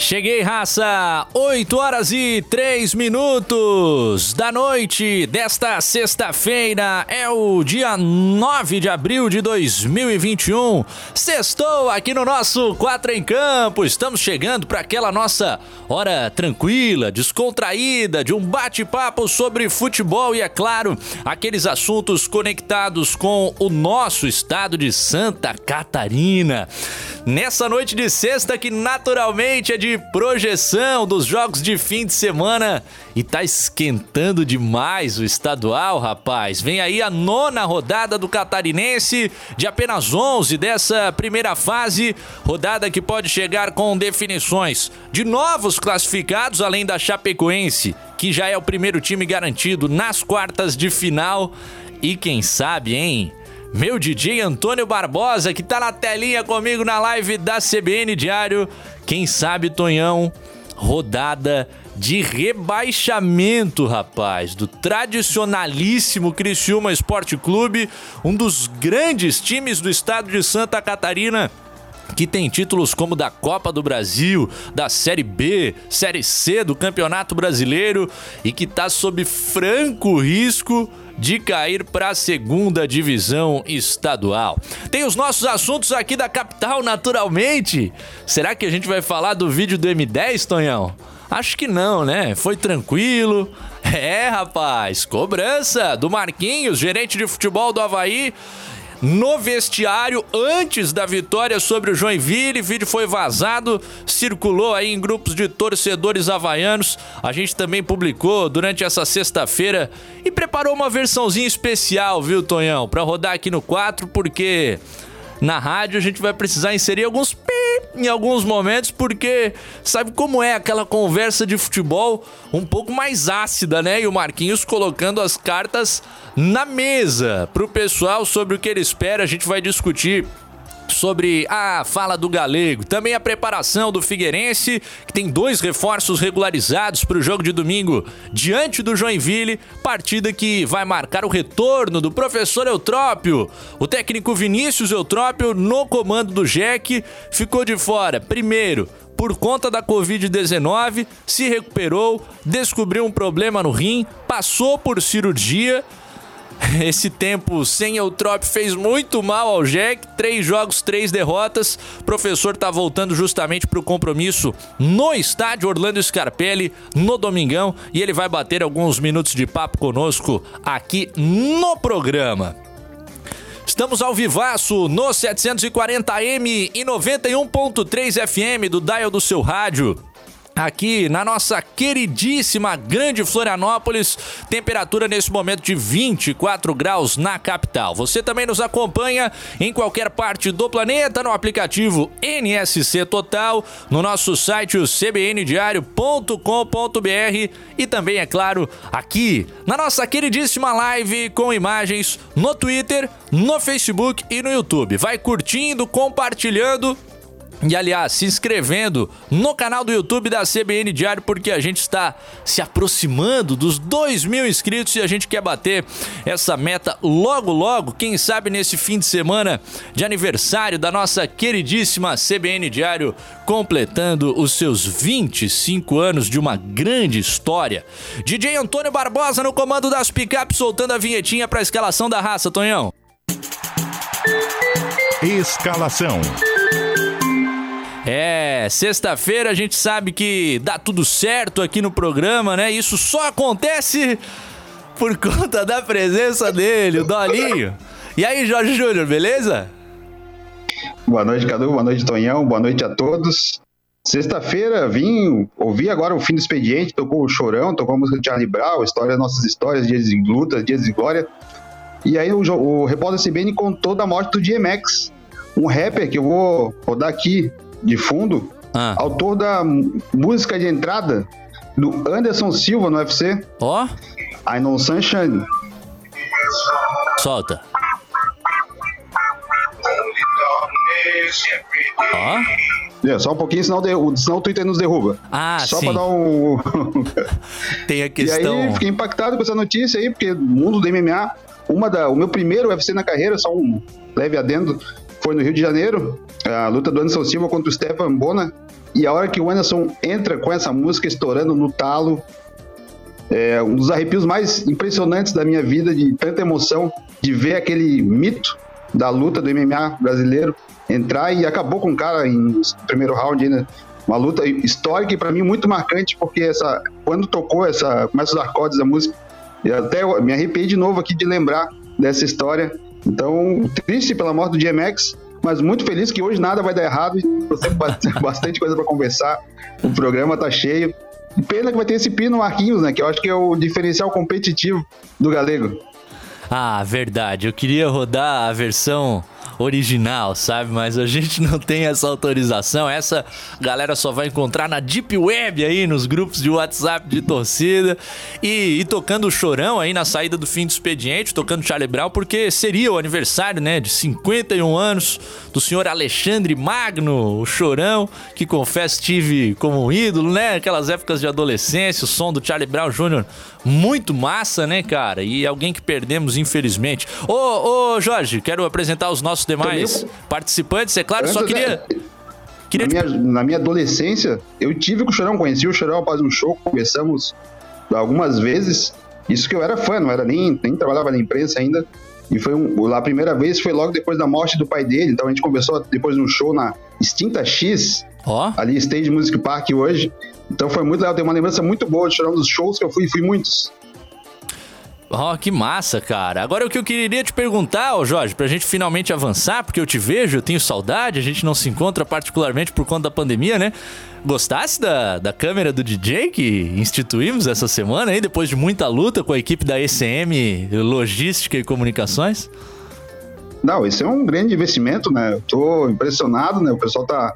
Cheguei, raça! 8 horas e 3 minutos da noite desta sexta-feira. É o dia 9 de abril de 2021. Sextou aqui no nosso Quatro em Campo. Estamos chegando para aquela nossa hora tranquila, descontraída, de um bate-papo sobre futebol e, é claro, aqueles assuntos conectados com o nosso estado de Santa Catarina. Nessa noite de sexta, que naturalmente é de projeção dos jogos de fim de semana e tá esquentando demais o estadual, rapaz. Vem aí a nona rodada do Catarinense, de apenas 11 dessa primeira fase, rodada que pode chegar com definições de novos classificados, além da Chapecoense, que já é o primeiro time garantido nas quartas de final. E quem sabe, hein? Meu DJ Antônio Barbosa, que tá na telinha comigo na live da CBN Diário. Quem sabe, Tonhão, rodada de rebaixamento, rapaz, do tradicionalíssimo Criciúma Esporte Clube, um dos grandes times do estado de Santa Catarina que tem títulos como da Copa do Brasil, da Série B, Série C do Campeonato Brasileiro e que está sob franco risco de cair para a segunda divisão estadual. Tem os nossos assuntos aqui da capital, naturalmente. Será que a gente vai falar do vídeo do M10, Tonhão? Acho que não, né? Foi tranquilo. É, rapaz, cobrança do Marquinhos, gerente de futebol do Havaí no vestiário antes da vitória sobre o Joinville. O vídeo foi vazado, circulou aí em grupos de torcedores havaianos. A gente também publicou durante essa sexta-feira e preparou uma versãozinha especial, viu, Tonhão? Para rodar aqui no 4, porque na rádio a gente vai precisar inserir alguns pi em alguns momentos, porque sabe como é aquela conversa de futebol um pouco mais ácida, né? E o Marquinhos colocando as cartas na mesa pro pessoal sobre o que ele espera. A gente vai discutir sobre a fala do Galego, também a preparação do Figueirense, que tem dois reforços regularizados para o jogo de domingo diante do Joinville, partida que vai marcar o retorno do professor Eutrópio. O técnico Vinícius Eutrópio, no comando do Jack, ficou de fora. Primeiro, por conta da Covid-19, se recuperou, descobriu um problema no rim, passou por cirurgia Esse tempo sem Eutrop fez muito mal ao Jack. Três jogos, três derrotas. O professor tá voltando justamente pro compromisso no estádio Orlando Scarpelli no domingão e ele vai bater alguns minutos de papo conosco aqui no programa. Estamos ao vivaço no 740M e 91.3 FM do dial do seu rádio aqui na nossa queridíssima Grande Florianópolis. Temperatura nesse momento de 24 graus na capital. Você também nos acompanha em qualquer parte do planeta no aplicativo NSC Total, no nosso site o cbndiario.com.br e também, é claro, aqui na nossa queridíssima live com imagens no Twitter, no Facebook e no YouTube. Vai curtindo, compartilhando e aliás, se inscrevendo no canal do YouTube da CBN Diário, porque a gente está se aproximando dos 2 mil inscritos e a gente quer bater essa meta logo, logo. Quem sabe nesse fim de semana de aniversário da nossa queridíssima CBN Diário, completando os seus 25 anos de uma grande história. DJ Antônio Barbosa no comando das picapes, soltando a vinhetinha para a escalação da raça, Tonhão. Escalação. É, sexta-feira a gente sabe que dá tudo certo aqui no programa, né? Isso só acontece por conta da presença dele, o Dolinho. E aí, Jorge Júnior, beleza? Boa noite, Cadu. Boa noite, Tonhão. Boa noite a todos. Sexta-feira vim, ouvi agora o fim do expediente, tocou o Chorão, tocou a música de Charlie Brown, história nossas histórias, dias de luta, dias de glória. E aí o, o repórter CBN contou da morte do DMX, um rapper que eu vou rodar aqui, de fundo, ah. autor da música de entrada do Anderson Silva no UFC. Ó. Oh. I Know Sunshine. Solta. Ó. Oh. É, só um pouquinho, senão, de, senão o Twitter nos derruba. Ah, só sim. pra dar um. Tem a questão. E aí fiquei impactado com essa notícia aí, porque mundo do MMA, uma da, o meu primeiro UFC na carreira, só um leve adendo, foi no Rio de Janeiro, a luta do Anderson Silva contra o Stefan Bona. E a hora que o Anderson entra com essa música estourando no talo, é um dos arrepios mais impressionantes da minha vida, de tanta emoção, de ver aquele mito da luta do MMA brasileiro entrar e acabou com o cara em primeiro round ainda. Uma luta histórica e para mim muito marcante, porque essa, quando tocou essa, começa os acordes da música, eu até me arrepiei de novo aqui de lembrar dessa história. Então, triste pela morte do DMX, mas muito feliz que hoje nada vai dar errado e você bastante coisa para conversar. O programa tá cheio. Pena que vai ter esse pino Marquinhos, né? Que eu acho que é o diferencial competitivo do galego. Ah, verdade. Eu queria rodar a versão original, sabe? Mas a gente não tem essa autorização. Essa galera só vai encontrar na Deep Web aí, nos grupos de WhatsApp de torcida. E, e tocando o chorão aí na saída do fim do expediente, tocando Charlie Brown, porque seria o aniversário, né, de 51 anos do senhor Alexandre Magno, o chorão, que confesso tive como um ídolo, né? Aquelas épocas de adolescência, o som do Charlie Brown Jr. muito massa, né, cara? E alguém que perdemos, infelizmente. Ô, ô Jorge, quero apresentar os nossos demais participantes, é claro, só queria. queria na, minha, na minha adolescência, eu tive com o Chorão, conheci o Chorão após um show, conversamos algumas vezes. Isso que eu era fã, não era nem, nem trabalhava na imprensa ainda. E foi um, a primeira vez foi logo depois da morte do pai dele. Então a gente conversou depois de um show na Extinta X, oh. ali Stage Music Park hoje. Então foi muito legal, tem uma lembrança muito boa de Chorão dos shows que eu fui, fui muitos. Oh, que massa, cara. Agora o que eu queria te perguntar, ô Jorge, pra gente finalmente avançar, porque eu te vejo, eu tenho saudade, a gente não se encontra particularmente por conta da pandemia, né? Gostasse da, da câmera do DJ que instituímos essa semana aí, depois de muita luta com a equipe da ECM Logística e Comunicações? Não, esse é um grande investimento, né? Eu tô impressionado, né? O pessoal tá,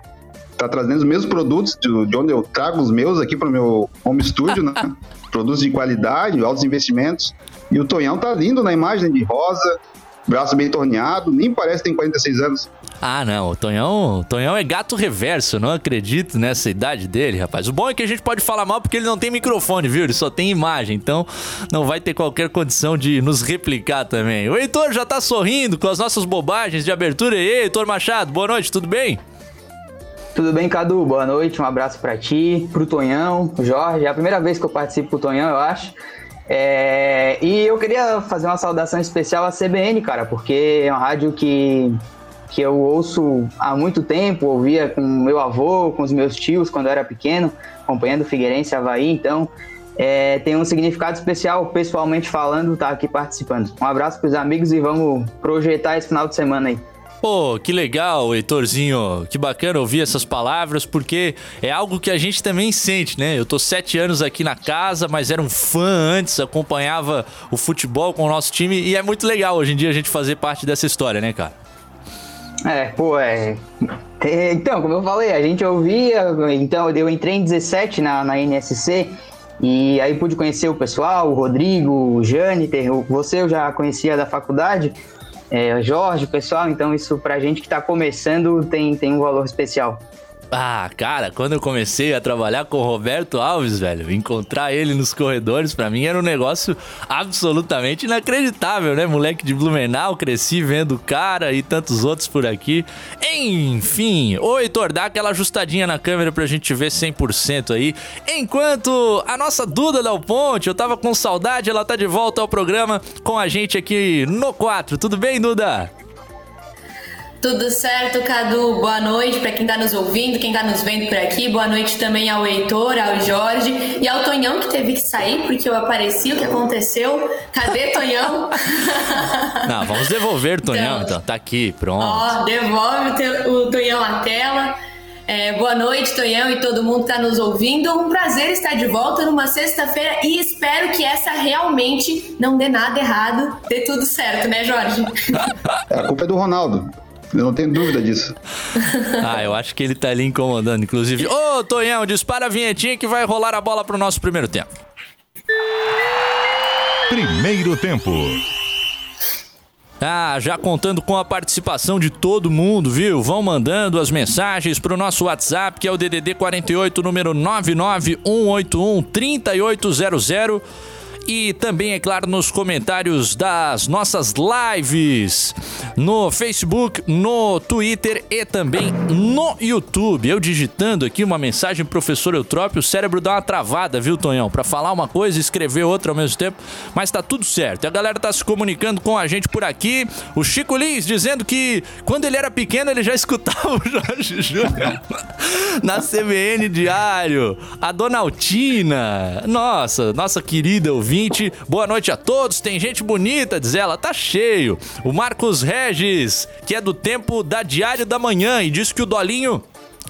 tá trazendo os mesmos produtos de, de onde eu trago os meus aqui para o meu home studio, né? produtos de qualidade, altos investimentos. E o Tonhão tá lindo na imagem de rosa, braço bem torneado, nem parece que tem 46 anos. Ah, não, o Tonhão, o Tonhão é gato reverso, não acredito nessa idade dele, rapaz. O bom é que a gente pode falar mal porque ele não tem microfone, viu? Ele só tem imagem, então não vai ter qualquer condição de nos replicar também. O Heitor já tá sorrindo com as nossas bobagens de abertura. E aí, Heitor Machado, boa noite, tudo bem? Tudo bem, Cadu? Boa noite, um abraço para ti, pro Tonhão, Jorge. É a primeira vez que eu participo com o Tonhão, eu acho. É, e eu queria fazer uma saudação especial à CBN, cara, porque é uma rádio que, que eu ouço há muito tempo, ouvia com meu avô, com os meus tios quando eu era pequeno, acompanhando o Figueirense Havaí, então é, tem um significado especial, pessoalmente falando, estar tá aqui participando. Um abraço para os amigos e vamos projetar esse final de semana aí. Pô, que legal, Heitorzinho. Que bacana ouvir essas palavras, porque é algo que a gente também sente, né? Eu tô sete anos aqui na casa, mas era um fã antes, acompanhava o futebol com o nosso time e é muito legal hoje em dia a gente fazer parte dessa história, né, cara? É, pô, é. Então, como eu falei, a gente ouvia, então eu entrei em 17 na, na NSC e aí pude conhecer o pessoal, o Rodrigo, o Jâniter, você eu já conhecia da faculdade, é, Jorge, pessoal, então isso pra gente que tá começando tem, tem um valor especial. Ah, cara, quando eu comecei a trabalhar com o Roberto Alves, velho, encontrar ele nos corredores, para mim era um negócio absolutamente inacreditável, né? Moleque de Blumenau, cresci vendo o cara e tantos outros por aqui. Enfim, ô Heitor, dá aquela ajustadinha na câmera pra gente ver 100% aí. Enquanto a nossa Duda Dal Ponte, eu tava com saudade, ela tá de volta ao programa com a gente aqui no 4. Tudo bem, Duda? Tudo certo, Cadu? Boa noite para quem está nos ouvindo, quem está nos vendo por aqui. Boa noite também ao Heitor, ao Jorge e ao Tonhão que teve que sair porque eu apareci. O que aconteceu? Cadê Tonhão? Não, vamos devolver o Tonhão, então. então. Tá aqui, pronto. Ó, devolve o Tonhão à tela. É, boa noite, Tonhão e todo mundo que está nos ouvindo. Um prazer estar de volta numa sexta-feira e espero que essa realmente não dê nada errado, dê tudo certo, né, Jorge? A culpa é do Ronaldo. Eu não tenho dúvida disso. ah, eu acho que ele tá ali incomodando, inclusive. Ô, oh, Tonhão, dispara a vinhetinha que vai rolar a bola pro nosso primeiro tempo. Primeiro tempo. Ah, já contando com a participação de todo mundo, viu? Vão mandando as mensagens pro nosso WhatsApp, que é o DDD 48, número 99181 3800 e também, é claro, nos comentários das nossas lives no Facebook, no Twitter e também no YouTube. Eu digitando aqui uma mensagem, professor Eutrópio, o cérebro dá uma travada, viu, Tonhão? Para falar uma coisa e escrever outra ao mesmo tempo, mas tá tudo certo. A galera tá se comunicando com a gente por aqui. O Chico Lins dizendo que quando ele era pequeno ele já escutava o Jorge Júnior na CBN Diário. A Donaltina, nossa, nossa querida ouvinte ouvinte. Boa noite a todos. Tem gente bonita, diz ela. Tá cheio. O Marcos Regis, que é do tempo da Diário da Manhã e diz que o Dolinho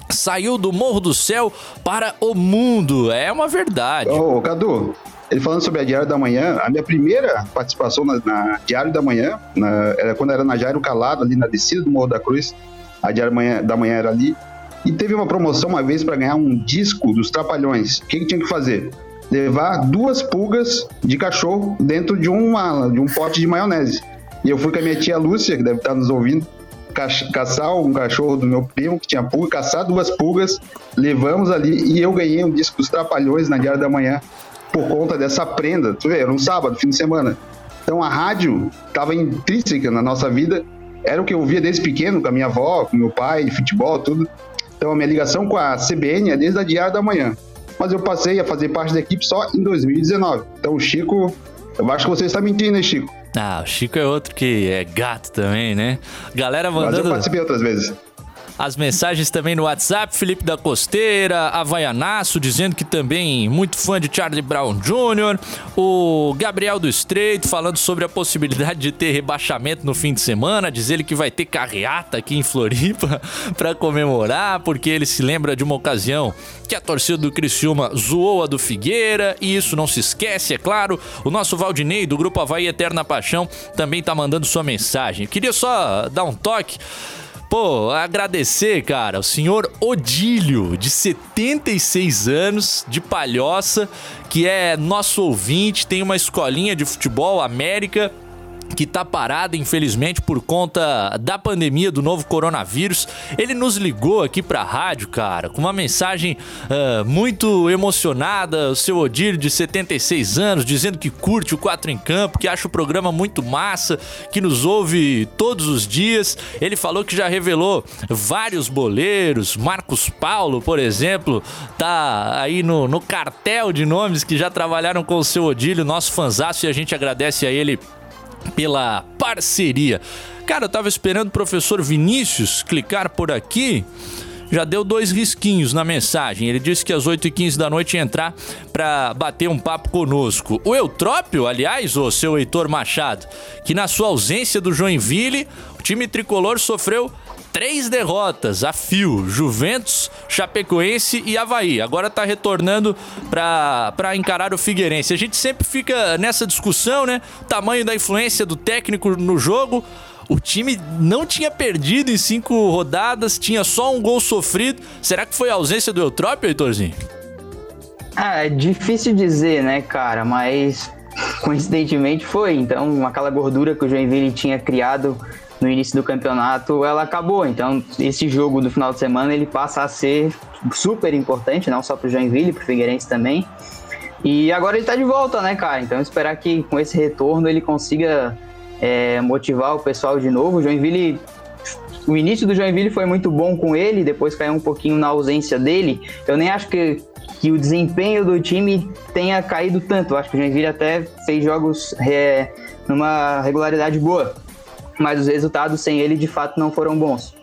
saiu do Morro do Céu para o mundo. É uma verdade. Ô, Cadu, ele falando sobre a Diário da Manhã, a minha primeira participação na, na Diário da Manhã, na, era quando era na Jairo Calado, ali na descida do Morro da Cruz. A Diário da Manhã, da Manhã era ali. E teve uma promoção uma vez para ganhar um disco dos Trapalhões. O que, que tinha que fazer? Levar duas pulgas de cachorro dentro de, uma, de um pote de maionese. E eu fui com a minha tia Lúcia, que deve estar nos ouvindo, caçar um cachorro do meu primo que tinha pulga, caçar duas pulgas, levamos ali e eu ganhei um disco dos Trapalhões na Diário da Manhã por conta dessa prenda. Tu vê, era um sábado, fim de semana. Então a rádio estava intrínseca na nossa vida, era o que eu ouvia desde pequeno com a minha avó, com meu pai, futebol, tudo. Então a minha ligação com a CBN é desde a Diário da Manhã mas eu passei a fazer parte da equipe só em 2019. Então o Chico, eu acho que você está mentindo, né, Chico? Ah, o Chico é outro que é gato também, né? Galera mandando. Mas eu participei outras vezes. As mensagens também no WhatsApp, Felipe da Costeira, Havaianaço, dizendo que também muito fã de Charlie Brown Jr., o Gabriel do Estreito falando sobre a possibilidade de ter rebaixamento no fim de semana, diz ele que vai ter carreata aqui em Floripa para comemorar, porque ele se lembra de uma ocasião que a torcida do Criciúma zoou a do Figueira, e isso não se esquece, é claro. O nosso Valdinei, do Grupo Havaí Eterna Paixão, também tá mandando sua mensagem. queria só dar um toque Pô, agradecer, cara, o senhor Odílio, de 76 anos, de Palhoça, que é nosso ouvinte, tem uma escolinha de futebol América que tá parada, infelizmente, por conta da pandemia do novo coronavírus. Ele nos ligou aqui pra rádio, cara, com uma mensagem uh, muito emocionada. O seu Odílio, de 76 anos, dizendo que curte o 4 em Campo, que acha o programa muito massa, que nos ouve todos os dias. Ele falou que já revelou vários boleiros. Marcos Paulo, por exemplo, tá aí no, no cartel de nomes que já trabalharam com o seu Odílio, nosso fanzaço, e a gente agradece a ele pela parceria. Cara, eu tava esperando o professor Vinícius clicar por aqui. Já deu dois risquinhos na mensagem. Ele disse que às 8h15 da noite ia entrar para bater um papo conosco. O Eutrópio, aliás, o seu Heitor Machado, que na sua ausência do Joinville, o time tricolor sofreu três derrotas a fio: Juventus, Chapecoense e Havaí. Agora tá retornando para encarar o Figueirense. A gente sempre fica nessa discussão, né? Tamanho da influência do técnico no jogo. O time não tinha perdido em cinco rodadas, tinha só um gol sofrido. Será que foi a ausência do Eutrópio, Heitorzinho? Ah, é difícil dizer, né, cara? Mas coincidentemente foi. Então, aquela gordura que o Joinville tinha criado no início do campeonato, ela acabou. Então, esse jogo do final de semana ele passa a ser super importante, não só para o Joinville, para o Figueirense também. E agora ele está de volta, né, cara? Então, esperar que com esse retorno ele consiga é, motivar o pessoal de novo. O Joinville o início do Joinville foi muito bom com ele, depois caiu um pouquinho na ausência dele. Eu nem acho que, que o desempenho do time tenha caído tanto. Eu acho que o Joinville até fez jogos é, numa regularidade boa mas os resultados sem ele de fato não foram bons.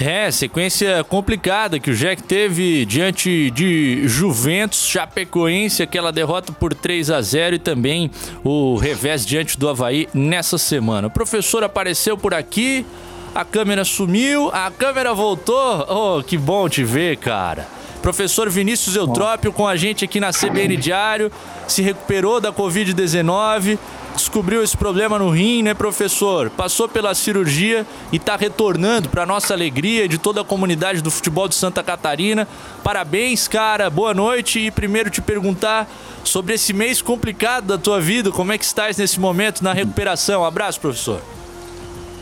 É, sequência complicada que o Jack teve diante de Juventus, Chapecoense, aquela derrota por 3 a 0 e também o revés diante do Havaí nessa semana. O professor apareceu por aqui, a câmera sumiu, a câmera voltou. Oh, que bom te ver, cara. Professor Vinícius Eutrópio com a gente aqui na CBN Diário, se recuperou da Covid-19 descobriu esse problema no rim, né, professor? Passou pela cirurgia e está retornando para nossa alegria de toda a comunidade do futebol de Santa Catarina. Parabéns, cara. Boa noite e primeiro te perguntar sobre esse mês complicado da tua vida, como é que estás nesse momento na recuperação? abraço, professor.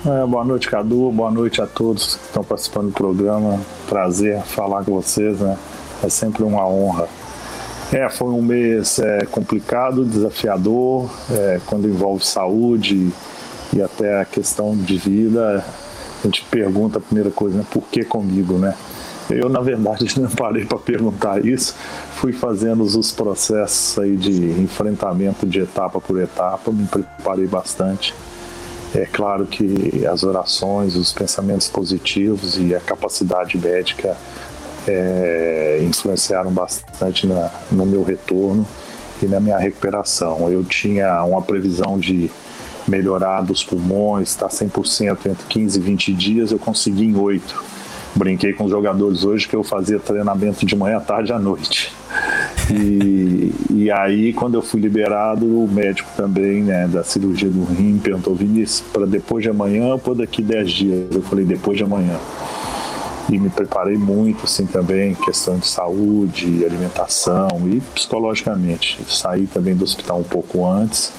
É, boa noite, Cadu. Boa noite a todos que estão participando do programa. Prazer falar com vocês, né? É sempre uma honra. É, foi um mês é, complicado, desafiador, é, quando envolve saúde e até a questão de vida. A gente pergunta a primeira coisa, né? Por que comigo, né? Eu, na verdade, não parei para perguntar isso. Fui fazendo os processos aí de enfrentamento de etapa por etapa, me preparei bastante. É claro que as orações, os pensamentos positivos e a capacidade médica é, influenciaram bastante na, no meu retorno e na minha recuperação. Eu tinha uma previsão de melhorar dos pulmões, estar tá 100% entre 15 e 20 dias, eu consegui em 8. Brinquei com os jogadores hoje que eu fazia treinamento de manhã, tarde à noite. E, e aí, quando eu fui liberado, o médico também, né, da cirurgia do rim, perguntou: Vinícius, para depois de amanhã ou daqui 10 dias? Eu falei: depois de amanhã. E me preparei muito, assim, também, questão de saúde, alimentação e psicologicamente. Saí também do hospital um pouco antes,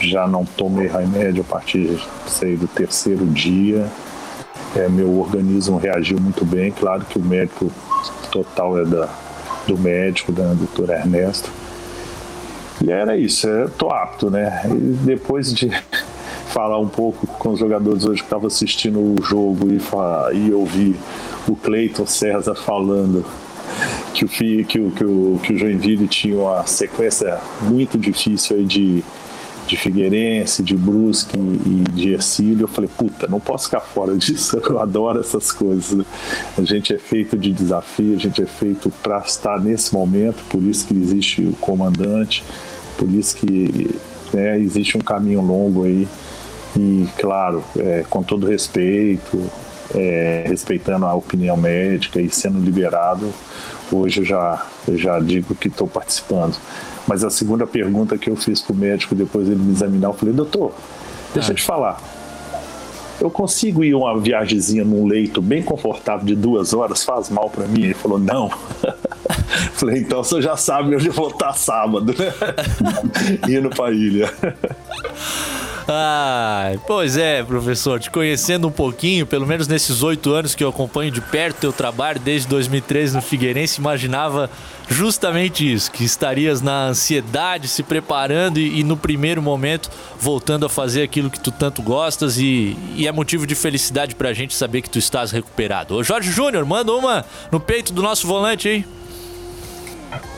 já não tomei remédio a partir sei, do terceiro dia. É, meu organismo reagiu muito bem, claro que o médico total é da do médico, da doutora Ernesto. E era isso, eu tô apto, né? E depois de falar um pouco com os jogadores hoje que estavam assistindo o jogo e, e ouvir o Cleiton César falando que o, que, o, que, o, que o Joinville tinha uma sequência muito difícil aí de de Figueirense, de Brusque e de Ercílio, eu falei, puta, não posso ficar fora disso, eu adoro essas coisas. Né? A gente é feito de desafio, a gente é feito para estar nesse momento, por isso que existe o comandante, por isso que né, existe um caminho longo aí. E, claro, é, com todo respeito, é, respeitando a opinião médica e sendo liberado, hoje eu já, eu já digo que estou participando. Mas a segunda pergunta que eu fiz pro médico depois ele me examinar, eu falei, doutor, deixa eu te falar. Eu consigo ir uma viagemzinha num leito bem confortável de duas horas? Faz mal para mim? Ele falou, não. Falei, então você já sabe onde eu vou estar sábado, né? Indo pra ilha. Ah, pois é, professor, te conhecendo um pouquinho, pelo menos nesses oito anos que eu acompanho de perto teu trabalho, desde 2013 no Figueirense, imaginava justamente isso, que estarias na ansiedade, se preparando e, e, no primeiro momento voltando a fazer aquilo que tu tanto gostas e, e é motivo de felicidade pra gente saber que tu estás recuperado. Ô Jorge Júnior, manda uma no peito do nosso volante aí.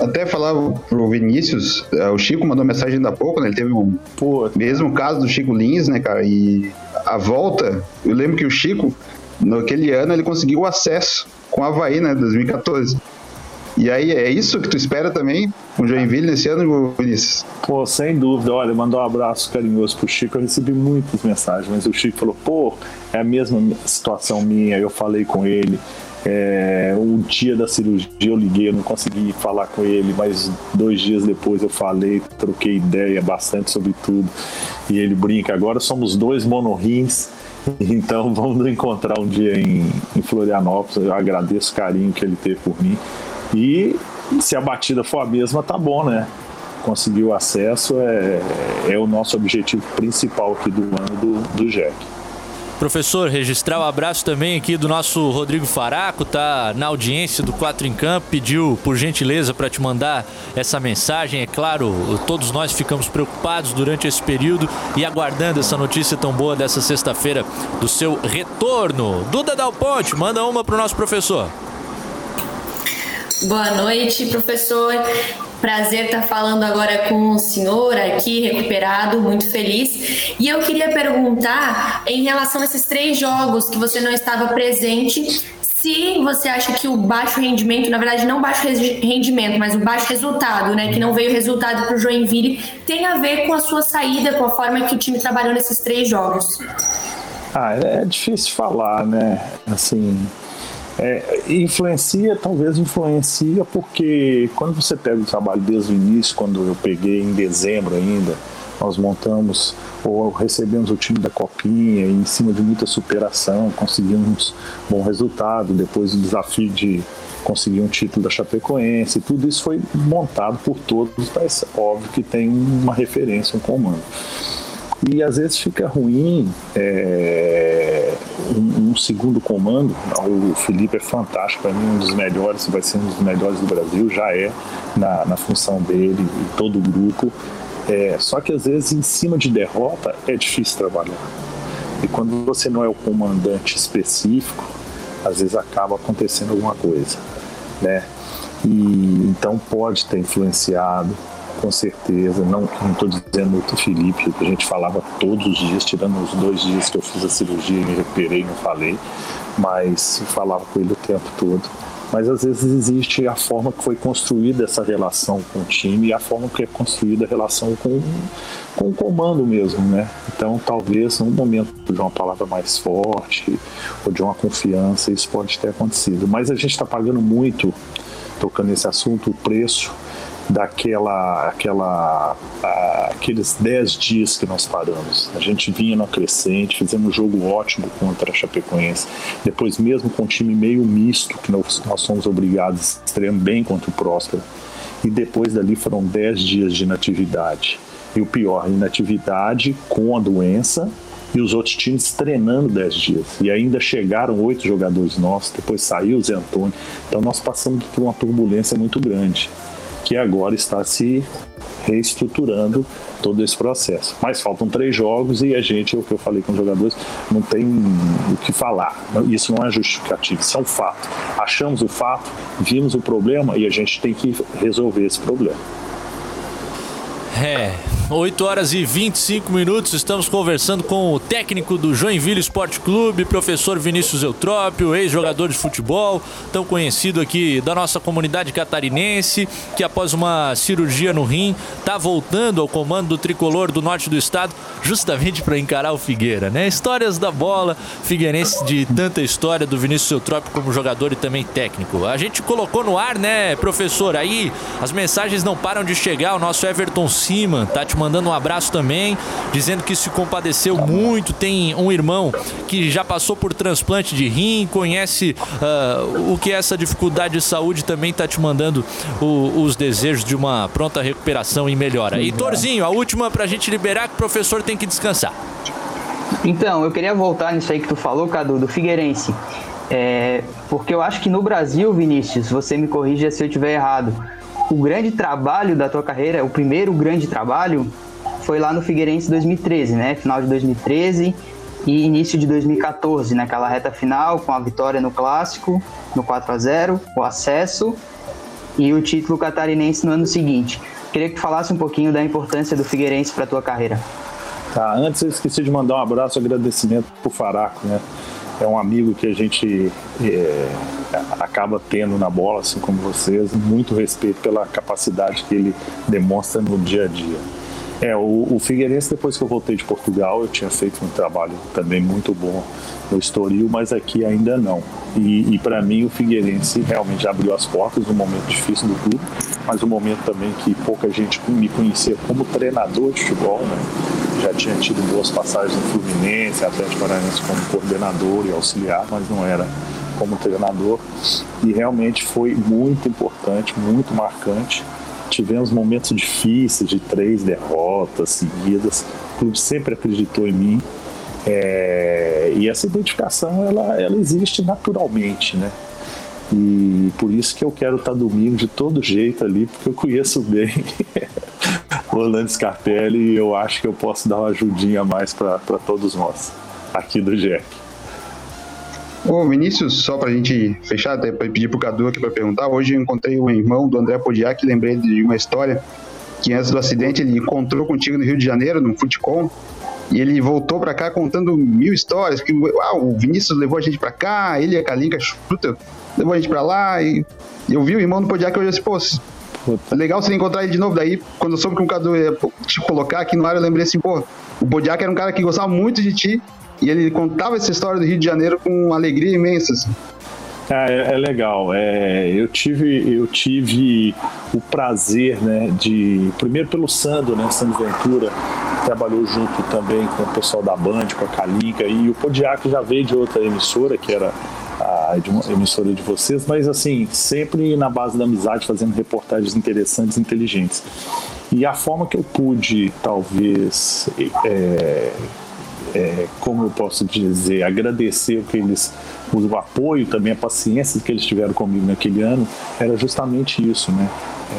Até falar pro Vinícius, é, o Chico mandou mensagem ainda há pouco, né? Ele teve o Pô. mesmo caso do Chico Lins, né, cara? E a volta, eu lembro que o Chico, naquele ano, ele conseguiu o acesso com o Havaí, né? 2014. E aí, é isso que tu espera também com o Joinville nesse ano, Vinícius? Pô, sem dúvida. Olha, mandou um abraço carinhoso pro Chico. Eu recebi muitas mensagens, mas o Chico falou: pô, é a mesma situação minha. Eu falei com ele. É, o dia da cirurgia eu liguei, eu não consegui falar com ele, mas dois dias depois eu falei, troquei ideia bastante sobre tudo. E ele brinca: agora somos dois monorrins. Então vamos encontrar um dia em, em Florianópolis. Eu agradeço o carinho que ele teve por mim. E se a batida for a mesma, tá bom, né? Conseguir o acesso é, é o nosso objetivo principal aqui do ano do, do JEC. Professor, registrar o um abraço também aqui do nosso Rodrigo Faraco, tá na audiência do Quatro em Campo, pediu por gentileza para te mandar essa mensagem. É claro, todos nós ficamos preocupados durante esse período e aguardando essa notícia tão boa dessa sexta-feira do seu retorno. Duda Dal Ponte, manda uma pro nosso professor. Boa noite, professor. Prazer estar falando agora com o senhor aqui, recuperado, muito feliz. E eu queria perguntar, em relação a esses três jogos que você não estava presente, se você acha que o baixo rendimento, na verdade não baixo rendimento, mas o baixo resultado, né, que não veio resultado para o Joinville, tem a ver com a sua saída, com a forma que o time trabalhou nesses três jogos? Ah, é difícil falar, né? Assim, é, influencia, talvez influencia, porque quando você pega o trabalho desde o início, quando eu peguei em dezembro ainda, nós montamos ou recebemos o time da Copinha e em cima de muita superação conseguimos bom resultado, depois o desafio de conseguir um título da Chapecoense, tudo isso foi montado por todos, mas óbvio que tem uma referência, um comando. E às vezes fica ruim é, um, um, segundo comando. O Felipe é fantástico, para mim, um dos melhores, vai ser um dos melhores do Brasil, já é na, na função dele e todo o grupo. É, só que às vezes em cima de derrota é difícil trabalhar. E quando você não é o comandante específico, às vezes acaba acontecendo alguma coisa, né? E então pode ter influenciado, com certeza. Não estou dizendo o Felipe, que a gente falava todos os dias, tirando os dois dias que eu fiz a cirurgia e me recuperei, não falei, mas falava com ele o tempo todo. Mas às vezes existe a forma que foi construída essa relação com o time e a forma que é construída a relação com, com o comando mesmo, né? Então talvez num momento de uma palavra mais forte ou de uma confiança isso pode ter acontecido. Mas a gente está pagando muito, tocando nesse assunto, o preço daquela aquela aqueles 10 dias que nós paramos. A gente vinha no crescente, fizemos um jogo ótimo contra a Chapecoense. Depois mesmo com um time meio misto que nós, nós somos obrigados a estrear bem contra o Próspero. E depois dali foram 10 dias de inatividade. E o pior, inatividade com a doença e os outros times treinando 10 dias. E ainda chegaram oito jogadores nossos, depois saiu o Zé Antônio. Então nós passamos por uma turbulência muito grande que agora está se reestruturando todo esse processo. Mas faltam três jogos e a gente, o que eu falei com os jogadores, não tem o que falar. Isso não é justificativo, isso é um fato. Achamos o fato, vimos o problema e a gente tem que resolver esse problema. É, 8 horas e 25 minutos, estamos conversando com o técnico do Joinville Esporte Clube, professor Vinícius Eutrópio, ex-jogador de futebol, tão conhecido aqui da nossa comunidade catarinense, que após uma cirurgia no rim, está voltando ao comando do tricolor do norte do estado, justamente para encarar o Figueira, né? Histórias da bola, Figueirense de tanta história do Vinícius Eutrópio como jogador e também técnico. A gente colocou no ar, né, professor? Aí as mensagens não param de chegar, o nosso Everton Siman tá te mandando um abraço também, dizendo que se compadeceu muito. Tem um irmão que já passou por transplante de rim, conhece uh, o que é essa dificuldade de saúde, também está te mandando o, os desejos de uma pronta recuperação e melhora. E Torzinho, a última para a gente liberar, que o professor tem que descansar. Então, eu queria voltar nisso aí que tu falou, Cadu, do Figueirense. É, porque eu acho que no Brasil, Vinícius, você me corrija se eu estiver errado o grande trabalho da tua carreira, o primeiro grande trabalho, foi lá no Figueirense 2013, né? Final de 2013 e início de 2014, naquela reta final, com a vitória no Clássico, no 4 a 0 o acesso e o título catarinense no ano seguinte. Queria que tu falasse um pouquinho da importância do Figueirense para tua carreira. Tá, antes eu esqueci de mandar um abraço e agradecimento pro Faraco, né? É um amigo que a gente é, acaba tendo na bola, assim como vocês, muito respeito pela capacidade que ele demonstra no dia a dia. É, o, o Figueirense, depois que eu voltei de Portugal, eu tinha feito um trabalho também muito bom no Estoril, mas aqui ainda não. E, e para mim, o Figueirense realmente abriu as portas num momento difícil do clube, mas um momento também que pouca gente me conhecia como treinador de futebol, né? Já tinha tido boas passagens no Fluminense, Atlético Paranaense como coordenador e auxiliar, mas não era como treinador e realmente foi muito importante, muito marcante. Tivemos momentos difíceis de três derrotas seguidas. O clube sempre acreditou em mim é, e essa identificação ela, ela existe naturalmente, né? E por isso que eu quero estar domingo de todo jeito ali, porque eu conheço bem Orlando Scarpelli e eu acho que eu posso dar uma ajudinha a mais para todos nós aqui do Jack. Ô Vinícius, só pra gente fechar, até pra pedir pro Cadu aqui pra perguntar, hoje eu encontrei o irmão do André Podiak, lembrei de uma história que antes do acidente ele encontrou contigo no Rio de Janeiro, no Futecom, e ele voltou pra cá contando mil histórias, que ah, o Vinícius levou a gente pra cá, ele e a Kalinka Chuta levou a gente pra lá, e eu vi o irmão do Podiak eu disse, pô, legal você encontrar ele de novo, daí quando eu soube que o Cadu ia te colocar aqui no ar, eu lembrei assim, pô, o Podiak era um cara que gostava muito de ti, e ele contava essa história do Rio de Janeiro com alegria imensa. Assim. É, é legal. É, eu tive eu tive o prazer, né, de primeiro pelo Sandro, né, Sandro Ventura trabalhou junto também com o pessoal da Band, com a Calica e o Podiaco já veio de outra emissora que era a emissora de vocês, mas assim sempre na base da amizade, fazendo reportagens interessantes, inteligentes. E a forma que eu pude, talvez, é, é, como eu posso dizer, agradecer o que eles o apoio também, a paciência que eles tiveram comigo naquele ano, era justamente isso, né?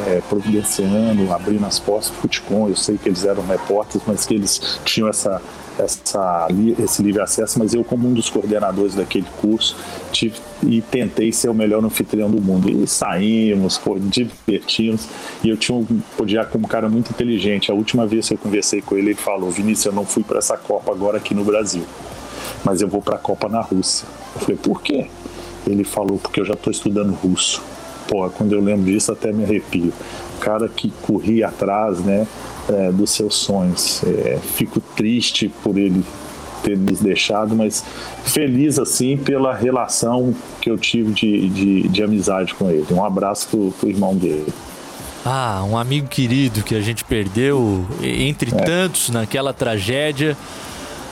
É, providenciando, abrindo as portas do Futicom. Eu sei que eles eram repórteres, mas que eles tinham essa, essa, esse livre acesso. Mas eu, como um dos coordenadores daquele curso, tive e tentei ser o melhor anfitrião do mundo. E saímos, pô, divertimos. E eu tinha um podia como um cara muito inteligente. A última vez que eu conversei com ele, ele falou: Vinícius, eu não fui para essa Copa agora aqui no Brasil, mas eu vou para a Copa na Rússia. Eu falei, por quê? Ele falou, porque eu já estou estudando russo. Pô, quando eu lembro disso até me arrepio. O cara que corria atrás, né, é, dos seus sonhos. É, fico triste por ele ter nos deixado, mas feliz assim pela relação que eu tive de, de, de amizade com ele. Um abraço pro, pro irmão dele. Ah, um amigo querido que a gente perdeu entre é. tantos naquela tragédia.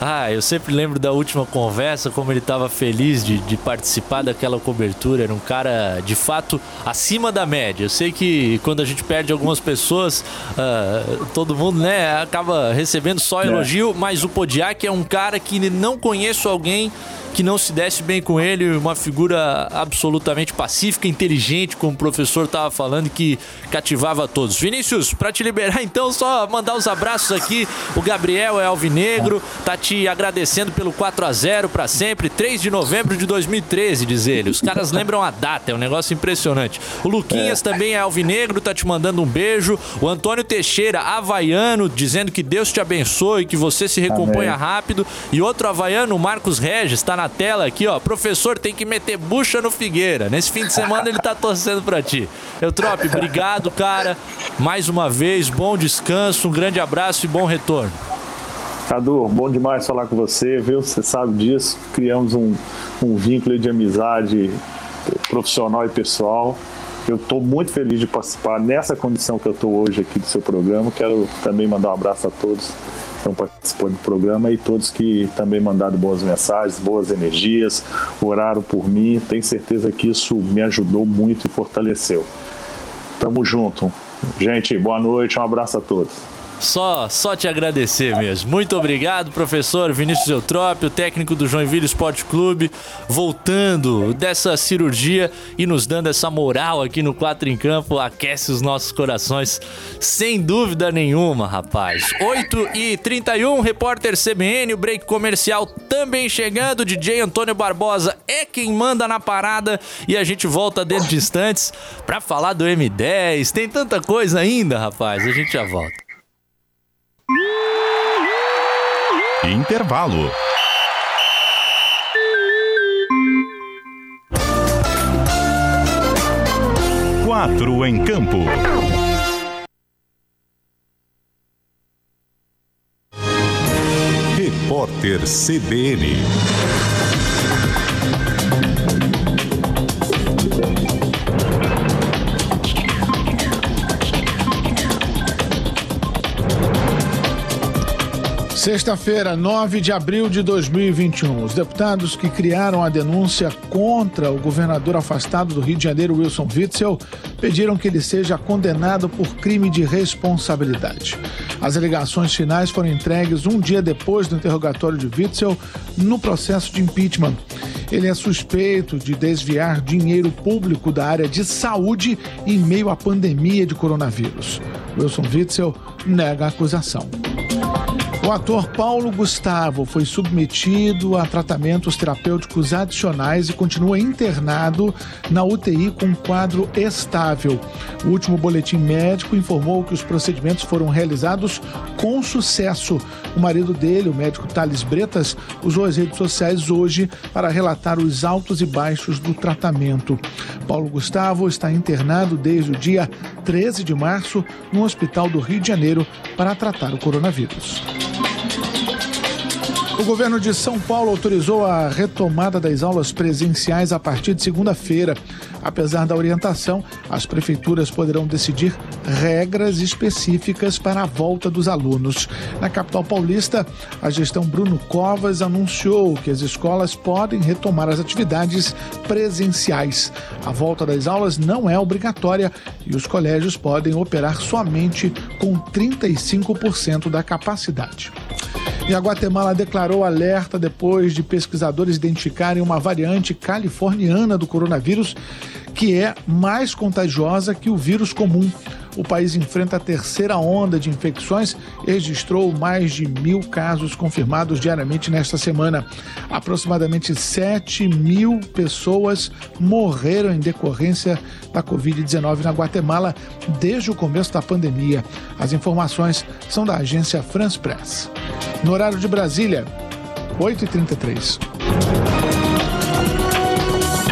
Ah, eu sempre lembro da última conversa, como ele estava feliz de, de, participar daquela cobertura. Era um cara, de fato, acima da média. Eu sei que quando a gente perde algumas pessoas, uh, todo mundo né, acaba recebendo só é. elogio, é. mas o Podiak é um cara que não conheço alguém que não se desse bem com ele, uma figura absolutamente pacífica, inteligente, como o professor estava falando, que cativava todos. Vinícius, para te liberar então, só mandar os abraços aqui. O Gabriel é alvinegro, tá te agradecendo pelo 4 a 0 para sempre, 3 de novembro de 2013, diz ele. Os caras lembram a data, é um negócio impressionante. O Luquinhas é. também é alvinegro, tá te mandando um beijo. O Antônio Teixeira, havaiano, dizendo que Deus te abençoe, que você se recomponha Amém. rápido. E outro havaiano, o Marcos Regis, tá na na tela aqui, ó. Professor tem que meter bucha no Figueira. Nesse fim de semana ele tá torcendo pra ti. Eutrope, obrigado, cara. Mais uma vez, bom descanso, um grande abraço e bom retorno. Cadu, bom demais falar com você, viu? Você sabe disso. Criamos um, um vínculo de amizade profissional e pessoal. Eu estou muito feliz de participar nessa condição que eu estou hoje aqui do seu programa. Quero também mandar um abraço a todos estão participando do programa e todos que também mandaram boas mensagens, boas energias, oraram por mim. Tenho certeza que isso me ajudou muito e fortaleceu. Tamo junto. Gente, boa noite, um abraço a todos. Só, só te agradecer mesmo. Muito obrigado, professor Vinícius Eutrópio, técnico do Joinville Esporte Clube, voltando dessa cirurgia e nos dando essa moral aqui no Quatro em Campo, aquece os nossos corações, sem dúvida nenhuma, rapaz. 8 e 31 repórter CBN, o break comercial também chegando, DJ Antônio Barbosa é quem manda na parada e a gente volta dentro de instantes para falar do M10. Tem tanta coisa ainda, rapaz, a gente já volta. Intervalo. Quatro em campo. Repórter CBN. Sexta-feira, 9 de abril de 2021. Os deputados que criaram a denúncia contra o governador afastado do Rio de Janeiro, Wilson Witzel, pediram que ele seja condenado por crime de responsabilidade. As alegações finais foram entregues um dia depois do interrogatório de Witzel no processo de impeachment. Ele é suspeito de desviar dinheiro público da área de saúde em meio à pandemia de coronavírus. Wilson Witzel nega a acusação. O ator Paulo Gustavo foi submetido a tratamentos terapêuticos adicionais e continua internado na UTI com quadro estável. O último boletim médico informou que os procedimentos foram realizados com sucesso. O marido dele, o médico Thales Bretas, usou as redes sociais hoje para relatar os altos e baixos do tratamento. Paulo Gustavo está internado desde o dia 13 de março no Hospital do Rio de Janeiro para tratar o coronavírus. O governo de São Paulo autorizou a retomada das aulas presenciais a partir de segunda-feira. Apesar da orientação, as prefeituras poderão decidir regras específicas para a volta dos alunos. Na capital paulista, a gestão Bruno Covas anunciou que as escolas podem retomar as atividades presenciais. A volta das aulas não é obrigatória e os colégios podem operar somente com 35% da capacidade. E a Guatemala declarou alerta depois de pesquisadores identificarem uma variante californiana do coronavírus que é mais contagiosa que o vírus comum. O país enfrenta a terceira onda de infecções e registrou mais de mil casos confirmados diariamente nesta semana. Aproximadamente 7 mil pessoas morreram em decorrência da Covid-19 na Guatemala desde o começo da pandemia. As informações são da agência France Press. No horário de Brasília, 8h33.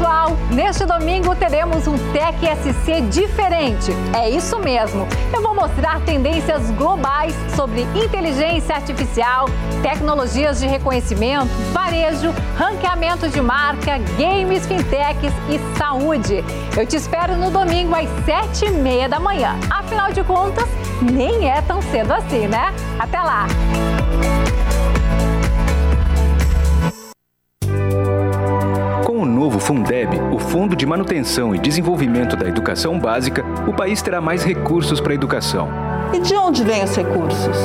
Pessoal! Neste domingo teremos um Tech SC diferente. É isso mesmo. Eu vou mostrar tendências globais sobre inteligência artificial, tecnologias de reconhecimento, varejo, ranqueamento de marca, games, fintechs e saúde. Eu te espero no domingo às sete e meia da manhã. Afinal de contas, nem é tão cedo assim, né? Até lá! Fundeb, o Fundo de Manutenção e Desenvolvimento da Educação Básica, o país terá mais recursos para a educação. E de onde vêm os recursos?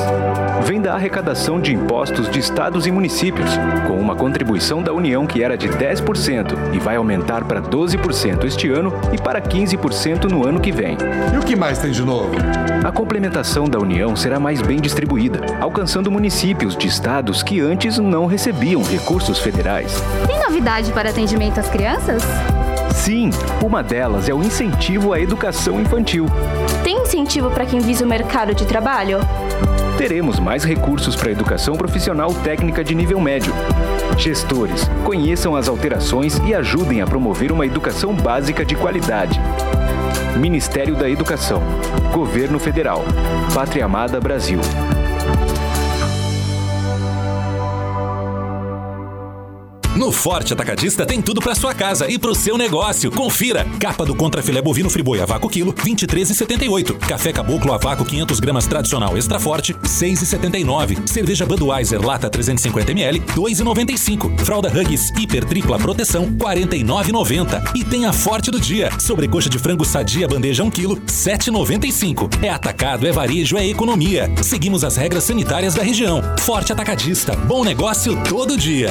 Vem da arrecadação de impostos de estados e municípios, com uma contribuição da União que era de 10% e vai aumentar para 12% este ano e para 15% no ano que vem. E o que mais tem de novo? A complementação da União será mais bem distribuída, alcançando municípios de estados que antes não recebiam recursos federais. Tem novidade para atendimento às crianças? Sim, uma delas é o incentivo à educação infantil. Tem incentivo para quem visa o mercado de trabalho? Teremos mais recursos para a educação profissional técnica de nível médio. Gestores, conheçam as alterações e ajudem a promover uma educação básica de qualidade. Ministério da Educação. Governo Federal. Pátria Amada Brasil. No Forte Atacadista tem tudo para sua casa e pro seu negócio. Confira: capa do contra filé bovino friboi a vácuo quilo, 23,78. Café caboclo a vácuo 500 gramas tradicional extra forte, 6,79. Cerveja Budweiser lata 350 ml, 2,95. Fralda Hugs hiper tripla proteção, 49,90. E tem a Forte do dia: sobrecoxa de frango sadia bandeja 1 kg, 7,95. É atacado, é varejo, é economia. Seguimos as regras sanitárias da região. Forte Atacadista, bom negócio todo dia.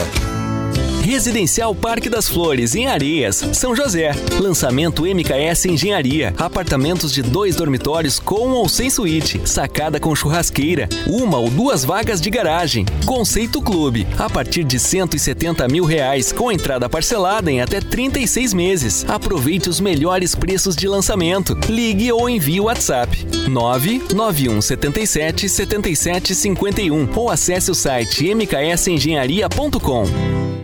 Residencial Parque das Flores, em Areias, São José. Lançamento MKS Engenharia. Apartamentos de dois dormitórios com ou sem suíte. Sacada com churrasqueira. Uma ou duas vagas de garagem. Conceito Clube. A partir de 170 mil reais, com entrada parcelada em até 36 meses. Aproveite os melhores preços de lançamento. Ligue ou envie o WhatsApp 991 77 77 51 ou acesse o site mksengenharia.com.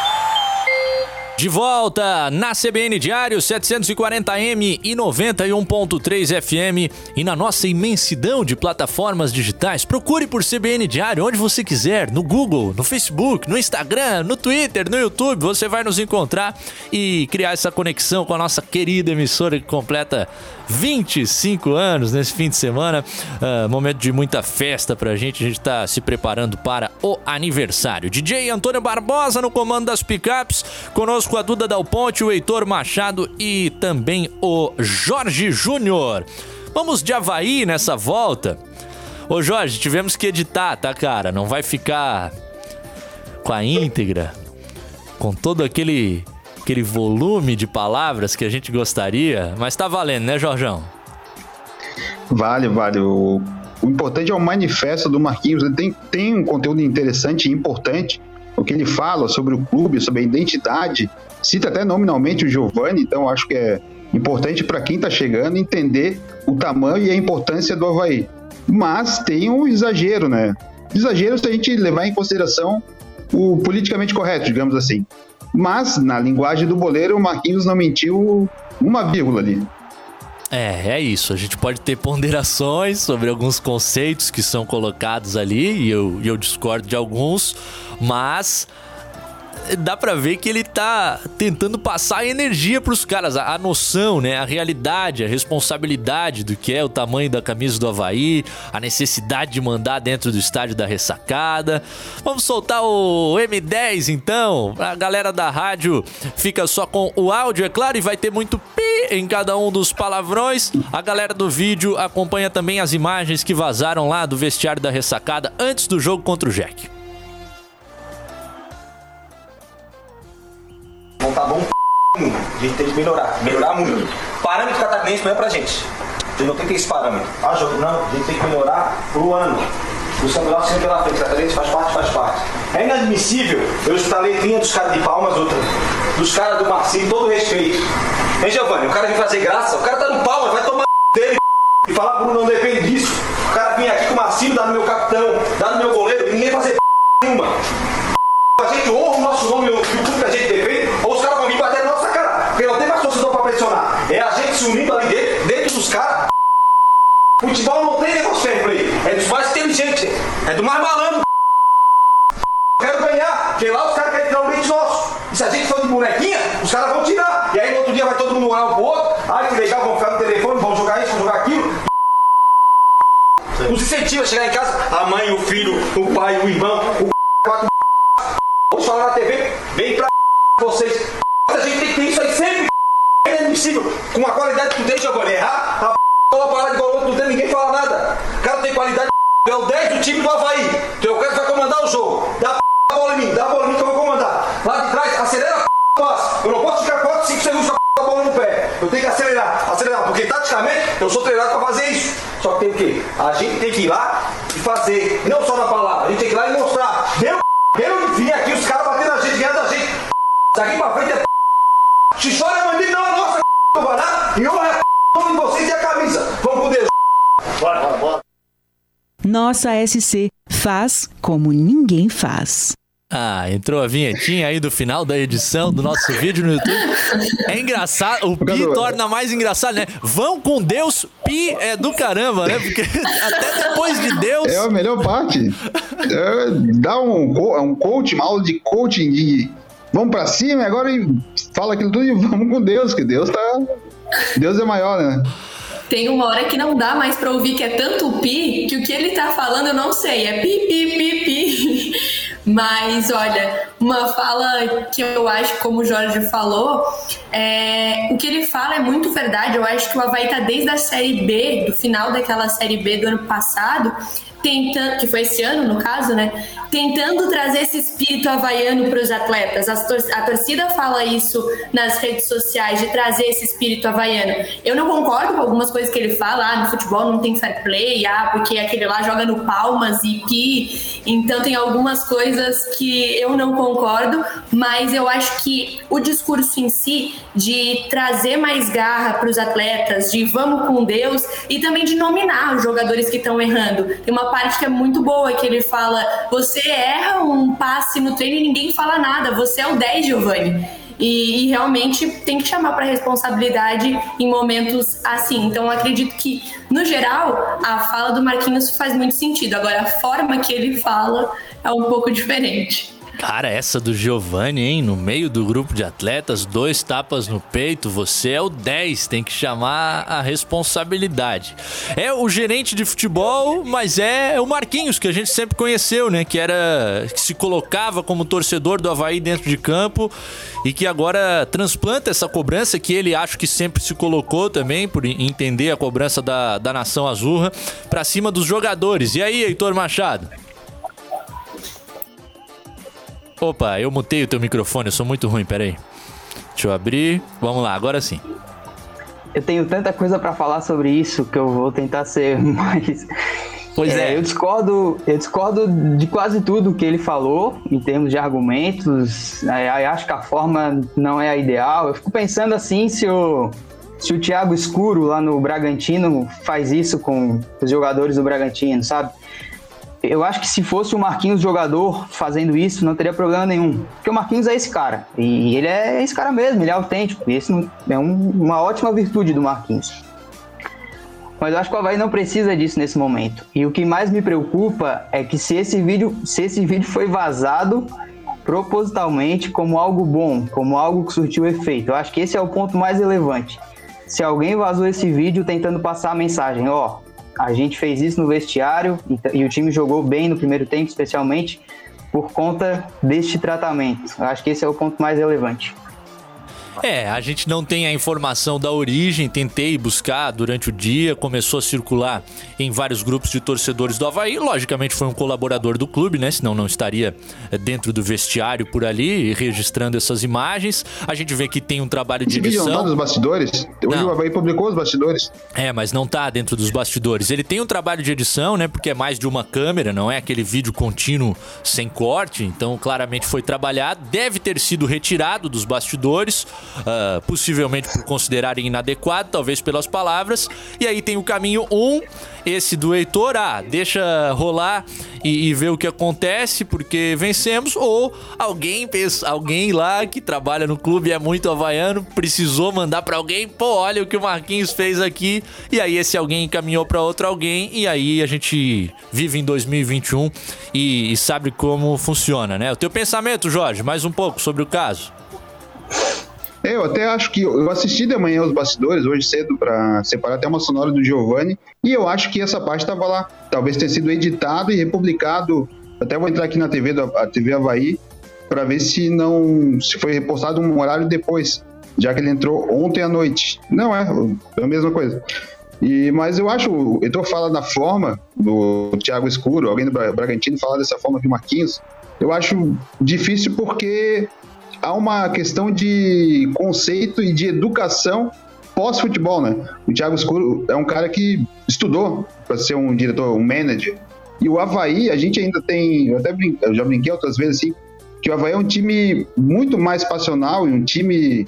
De volta na CBN Diário 740M e 91.3 FM e na nossa imensidão de plataformas digitais. Procure por CBN Diário onde você quiser, no Google, no Facebook, no Instagram, no Twitter, no YouTube. Você vai nos encontrar e criar essa conexão com a nossa querida emissora que completa 25 anos nesse fim de semana. Uh, momento de muita festa pra gente. A gente tá se preparando para o aniversário. DJ Antônio Barbosa no comando das picapes. Conosco a Duda Dal Ponte, o Heitor Machado e também o Jorge Júnior. Vamos de Havaí nessa volta. Ô Jorge, tivemos que editar, tá, cara? Não vai ficar com a íntegra, com todo aquele aquele volume de palavras que a gente gostaria, mas tá valendo, né, Jorjão? Vale, vale. O, o importante é o manifesto do Marquinhos. Ele tem, tem um conteúdo interessante e importante. O que ele fala sobre o clube, sobre a identidade, cita até nominalmente o Giovani, então acho que é importante para quem está chegando entender o tamanho e a importância do Havaí. Mas tem um exagero, né? Exagero se a gente levar em consideração o politicamente correto, digamos assim. Mas, na linguagem do boleiro, o Marquinhos não mentiu uma vírgula ali. É, é isso. A gente pode ter ponderações sobre alguns conceitos que são colocados ali, e eu, eu discordo de alguns, mas dá pra ver que ele tá tentando passar energia pros caras, a, a, noção, né? A realidade, a responsabilidade do que é o tamanho da camisa do Havaí, a necessidade de mandar dentro do estádio da ressacada. Vamos soltar o M10 então. A galera da rádio fica só com o áudio, é claro, e vai ter muito pi em cada um dos palavrões. A galera do vídeo acompanha também as imagens que vazaram lá do vestiário da ressacada antes do jogo contra o Jack. Não tá bom a gente tem que melhorar, melhorar muito. Parâmetro catarinense não é pra gente. A gente não tem que ter esse parâmetro. Ah, jogo, não, a gente tem que melhorar pro ano. O São Paulo sempre pela frente, catarinense faz parte, faz parte. É inadmissível eu escutar a letrinha dos caras de Palmas, outra, dos caras do Marcinho, todo respeito. Hein, Giovanni? O cara vem fazer graça, o cara tá no Palmas, vai tomar dele e falar pro não depende disso. O cara vinha aqui com o Marcinho, dá no meu capitão, dá no meu goleiro, ninguém fazer nenhuma. A gente honra o nosso nome e o que a gente defende, ou os caras vão vir bater na nossa cara. Porque não tem mais torcedor pra pressionar. É a gente se unindo ali dentro, dentro dos caras. Futebol não tem negócio play. É dos mais inteligentes. É do mais malandro. Quero ganhar. Porque lá os caras querem tirar o leite nosso. E se a gente for de bonequinha, os caras vão tirar. E aí no outro dia vai todo mundo olhar um pro outro. Ai que legal, vão ficar no telefone, vão jogar isso, vão jogar aquilo. Nos incentiva a chegar em casa, a mãe, o filho, o pai, o irmão, o quatro falar na TV, vem pra vocês. A gente tem que ter isso aí sempre. É inadmissível. Com a qualidade que tu tem, Giovanni, errar, a bola parada igual outro, não tem ninguém fala nada. O cara tem qualidade, é o 10 do time do Havaí. Tu é cara vai comandar o jogo. Dá a bola em mim, dá a bola em mim que eu vou comandar. Lá de trás, acelera a passe. Eu não posso ficar 4, 5 segundos com a bola no pé. Eu tenho que acelerar, acelerar, porque taticamente eu sou treinado para fazer isso. Só que tem o quê? A gente tem que ir lá e fazer, não só na palavra, a gente tem que ir lá e mostrar. Deu eu vim aqui, os caras batendo a gente, ganhando a gente. Daqui pra frente é. Se chora é bandido, não é nossa, vai dar. E honra é o de vocês e a camisa. Vamos com Deus. Bora, bora, bora. Nossa SC faz como ninguém faz. Ah, entrou a vinhetinha aí do final da edição do nosso vídeo no YouTube. É engraçado, o Pi torna mais engraçado, né? Vão com Deus, Pi é do caramba, né? Porque até depois de Deus. É a melhor parte. É, dá um, um coach, uma aula de coaching de. Vamos pra cima agora e fala aquilo tudo e vamos com Deus, que Deus tá. Deus é maior, né? Tem uma hora que não dá mais pra ouvir que é tanto pi que o que ele tá falando eu não sei. É pi, pi, pi, pi. Mas olha, uma fala que eu acho, como o Jorge falou, é, o que ele fala é muito verdade. Eu acho que o Havaí tá desde a série B, do final daquela série B do ano passado, tentando, que foi esse ano no caso, né? Tentando trazer esse espírito havaiano para os atletas. A torcida fala isso nas redes sociais, de trazer esse espírito havaiano. Eu não concordo com algumas coisas que ele fala, ah, no futebol não tem fair play, ah, porque aquele lá joga no palmas e pi. Então tem algumas coisas que eu não concordo, mas eu acho que o discurso em si de trazer mais garra para os atletas, de vamos com Deus e também de nominar os jogadores que estão errando. Tem uma parte que é muito boa que ele fala: você erra um passe no treino e ninguém fala nada, você é o 10, Giovanni. E, e, realmente tem que chamar para responsabilidade em momentos assim. Então, acredito que, no geral, a fala do Marquinhos faz muito sentido. Agora, a forma que ele fala é um pouco diferente. Cara, essa do Giovanni, hein? No meio do grupo de atletas, dois tapas no peito, você é o 10, tem que chamar a responsabilidade. É o gerente de futebol, mas é o Marquinhos, que a gente sempre conheceu, né? Que era. que se colocava como torcedor do Havaí dentro de campo e que agora transplanta essa cobrança que ele acho que sempre se colocou também, por entender a cobrança da, da nação azurra, para cima dos jogadores. E aí, Heitor Machado? Opa, eu mutei o teu microfone, eu sou muito ruim, peraí. Deixa eu abrir. Vamos lá, agora sim. Eu tenho tanta coisa para falar sobre isso que eu vou tentar ser mais Pois é. é. Eu discordo, eu discordo de quase tudo que ele falou em termos de argumentos. É, acho que a forma não é a ideal. Eu fico pensando assim se o, se o Thiago Escuro lá no Bragantino faz isso com os jogadores do Bragantino, sabe? Eu acho que se fosse o Marquinhos jogador fazendo isso, não teria problema nenhum. Porque o Marquinhos é esse cara. E ele é esse cara mesmo, ele é autêntico. E esse é um, uma ótima virtude do Marquinhos. Mas eu acho que o Havaí não precisa disso nesse momento. E o que mais me preocupa é que se esse vídeo, se esse vídeo foi vazado propositalmente como algo bom, como algo que surtiu efeito. Eu acho que esse é o ponto mais relevante. Se alguém vazou esse vídeo tentando passar a mensagem, ó, a gente fez isso no vestiário e, o time jogou bem no primeiro tempo, especialmente por conta deste tratamento. Eu acho que esse é o ponto mais relevante. É, a gente não tem a informação da origem, tentei buscar durante o dia, começou a circular em vários grupos de torcedores do Havaí. Logicamente foi um colaborador do clube, né? Senão não estaria eh, dentro do vestiário por ali, registrando essas imagens. A gente vê que tem um trabalho de edição. Não tá nos bastidores? Hoje não. o Havaí publicou os bastidores. É, mas não tá dentro dos bastidores. Ele tem um trabalho de edição, né? Porque é mais de uma câmera, não é aquele vídeo contínuo sem corte. Então, claramente foi trabalhado. Deve ter sido retirado dos bastidores uh, possivelmente por considerarem inadequado, talvez pelas palavras. E aí tem o caminho 1, um, esse do Heitor, ah, deixa rolar e, e, ver o que acontece, porque vencemos, ou alguém alguém lá que trabalha no clube é muito havaiano, precisou mandar para alguém, pô, olha o que o Marquinhos fez aqui, e aí esse alguém encaminhou para outro alguém, e aí a gente vive em 2021 e, e sabe como funciona, né? O teu pensamento, Jorge, mais um pouco sobre o caso. É, eu até acho que eu assisti de manhã os bastidores hoje cedo para separar até uma sonora do Giovanni e eu acho que essa parte estava lá. Talvez tenha sido editado e republicado. Até vou entrar aqui na TV da TV Havaí para ver se não se foi repostado um horário depois, já que ele entrou ontem à noite. Não é, é a mesma coisa. E, mas eu acho, o Heitor fala da forma do Thiago Escuro, alguém do Bragantino fala dessa forma o Marquinhos. Eu acho difícil porque há uma questão de conceito e de educação pós-futebol, né? O Thiago Escuro é um cara que estudou para ser um diretor, um manager. E o Havaí, a gente ainda tem, eu até eu já brinquei outras vezes assim, que o Havaí é um time muito mais passional e um time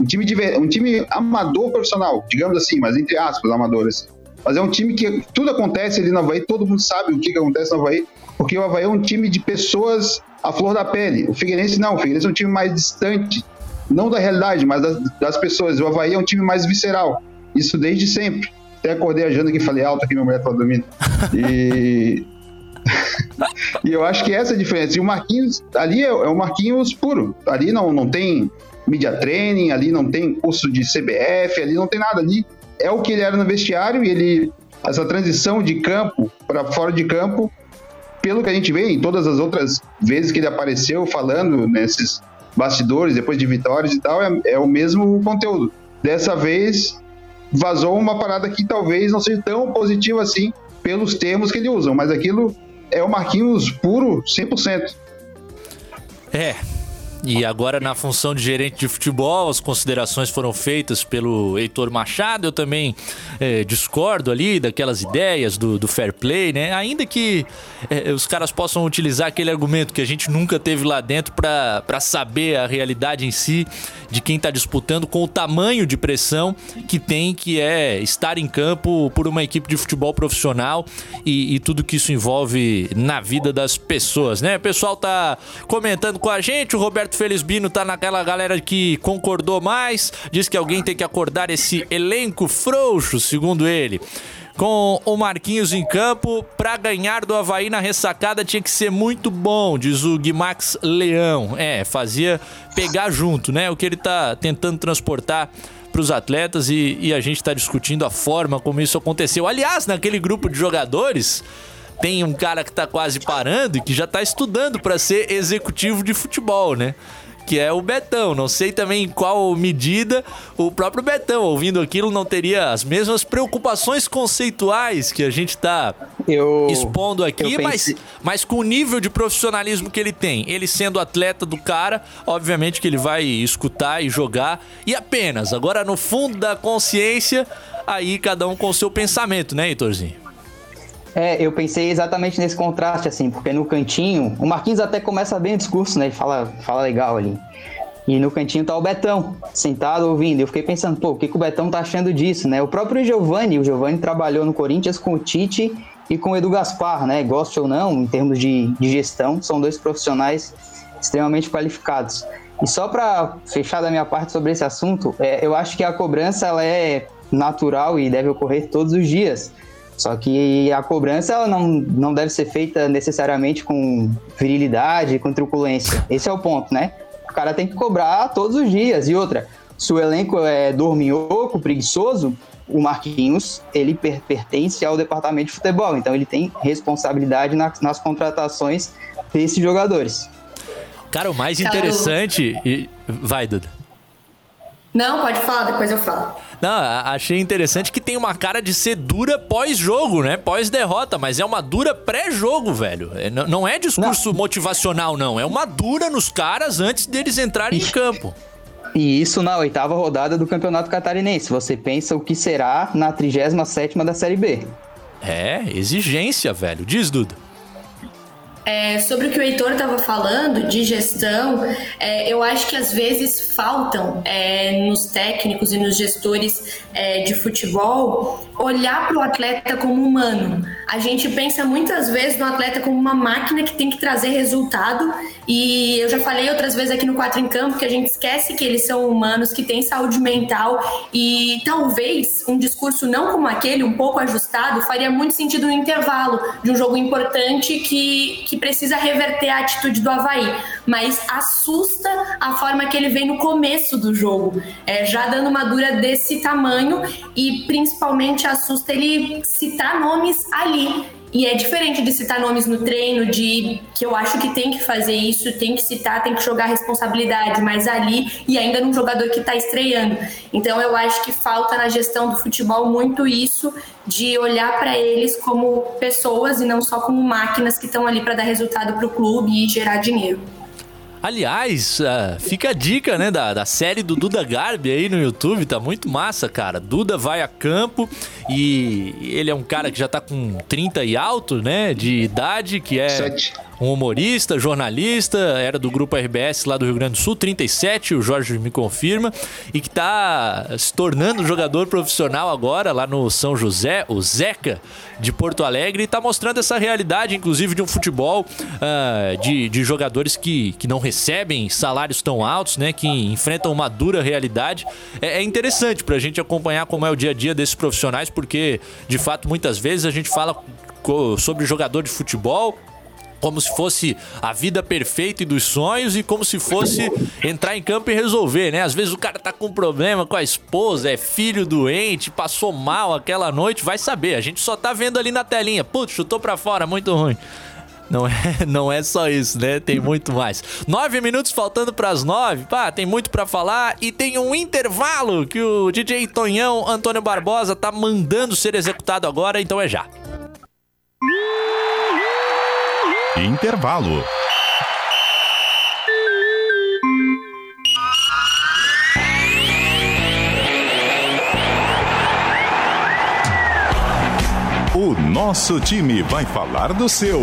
um time, de, um time amador profissional, digamos assim, mas entre aspas, amadores. Mas é um time que tudo acontece ali no Havaí, todo mundo sabe o que, que acontece no Havaí, porque o Havaí é um time de pessoas à flor da pele. O Figueirense não, o Figueirense é um time mais distante, não da realidade, mas das, das pessoas. O Havaí é um time mais visceral. Isso desde sempre. Até acordei a Jana que falei alto aqui, minha mulher tá dormindo. E. e eu acho que essa é a diferença. E o Marquinhos, ali é, é o Marquinhos puro. Ali não, não tem media training, ali não tem curso de CBF, ali não tem nada. Ali é o que ele era no vestiário e ele. Essa transição de campo para fora de campo pelo que a gente vê em todas as outras vezes que ele apareceu falando nesses bastidores, depois de vitórias e tal, é, é o mesmo conteúdo. Dessa vez, vazou uma parada que talvez não seja tão positiva assim pelos termos que ele usa, mas aquilo é o Marquinhos puro 100%. É, e agora, na função de gerente de futebol, as considerações foram feitas pelo Heitor Machado. Eu também é, discordo ali daquelas ideias do, do fair play, né? Ainda que é, os caras possam utilizar aquele argumento que a gente nunca teve lá dentro para saber a realidade em si de quem está disputando com o tamanho de pressão que tem, que é estar em campo por uma equipe de futebol profissional e, e tudo que isso envolve na vida das pessoas, né? O pessoal tá comentando com a gente, o Roberto Roberto Felizbino tá naquela galera que concordou mais, diz que alguém tem que acordar esse elenco frouxo, segundo ele com o Marquinhos em campo. Para ganhar do Havaí na ressacada tinha que ser muito bom, diz o Guimax Leão. É, fazia pegar junto, né? O que ele tá tentando transportar para os atletas e, e a gente está discutindo a forma como isso aconteceu. Aliás, naquele grupo de jogadores tem um cara que tá quase parando e que já tá estudando para ser executivo de futebol, né? que é o Betão. Não sei também em qual medida o próprio Betão, ouvindo aquilo, não teria as mesmas preocupações conceituais que a gente está expondo aqui, mas, mas com o nível de profissionalismo que ele tem. Ele sendo atleta do cara, obviamente que ele vai escutar e jogar e apenas. Agora, no fundo da consciência, aí cada um com o seu pensamento, né, Heitorzinho? É, eu pensei exatamente nesse contraste, assim, porque no cantinho, o Marquinhos até começa bem o discurso, né? Ele fala, fala legal ali. E no cantinho tá o Betão, sentado ouvindo. Eu fiquei pensando, pô, o que, que o Betão tá achando disso, né? O próprio Giovani, o Giovani trabalhou no Corinthians com o Tite e com o Edu Gaspar, né? Goste ou não, em termos de, de gestão, são dois profissionais extremamente qualificados. E só para fechar da minha parte sobre esse assunto, é, eu acho que a cobrança ela é natural e deve ocorrer todos os dias. Só que a cobrança ela não, não deve ser feita necessariamente com virilidade, com truculência. Esse é o ponto, né? O cara tem que cobrar todos os dias. E outra, se o elenco é dorminhoco, preguiçoso, o Marquinhos, ele per pertence ao departamento de futebol. Então ele tem responsabilidade na, nas contratações desses jogadores. Cara, o mais interessante. E... Vai, Duda. Não, pode falar, depois eu falo. Não, achei interessante que tem uma cara de ser dura pós-jogo, né? Pós-derrota, mas é uma dura pré-jogo, velho. É, não é discurso não. motivacional, não. É uma dura nos caras antes deles entrarem em campo. E isso na oitava rodada do Campeonato Catarinense. Você pensa o que será na 37 da Série B. É, exigência, velho. Diz, Duda. É, sobre o que o Heitor estava falando de gestão, é, eu acho que às vezes faltam é, nos técnicos e nos gestores é, de futebol olhar para o atleta como humano. A gente pensa muitas vezes no atleta como uma máquina que tem que trazer resultado e eu já falei outras vezes aqui no Quatro em Campo que a gente esquece que eles são humanos, que têm saúde mental e talvez um discurso não como aquele, um pouco ajustado, faria muito sentido no intervalo de um jogo importante que, que precisa reverter a atitude do Havaí. Mas assusta a forma que ele vem no começo do jogo, é, já dando uma dura desse tamanho e principalmente assusta ele citar nomes ali. E é diferente de citar nomes no treino, de que eu acho que tem que fazer isso, tem que citar, tem que jogar responsabilidade, mas ali e ainda num jogador que está estreando. Então eu acho que falta na gestão do futebol muito isso de olhar para eles como pessoas e não só como máquinas que estão ali para dar resultado para o clube e gerar dinheiro. Aliás, uh, fica a dica, né, da, da série do Duda Garbi aí no YouTube, tá muito massa, cara. Duda vai a campo e ele é um cara que já tá com 30 e alto, né, de idade, que é... Sete um humorista, jornalista, era do grupo RBS lá do Rio Grande do Sul, 37, o Jorge me confirma, e que está se tornando jogador profissional agora lá no São José, o Zeca de Porto Alegre, e está mostrando essa realidade, inclusive, de um futebol uh, de, de jogadores que, que não recebem salários tão altos, né? Que enfrentam uma dura realidade. É, é interessante para a gente acompanhar como é o dia a dia desses profissionais, porque de fato muitas vezes a gente fala sobre jogador de futebol como se fosse a vida perfeita e dos sonhos e como se fosse entrar em campo e resolver, né? Às vezes o cara tá com problema com a esposa, é filho doente, passou mal aquela noite, vai saber. A gente só tá vendo ali na telinha, putz, chutou para fora, muito ruim. Não é, não é só isso, né? Tem muito mais. Nove minutos faltando para as nove. Pá, tem muito para falar e tem um intervalo que o DJ Tonhão Antônio Barbosa tá mandando ser executado agora, então é já. Intervalo. O nosso time vai falar do seu.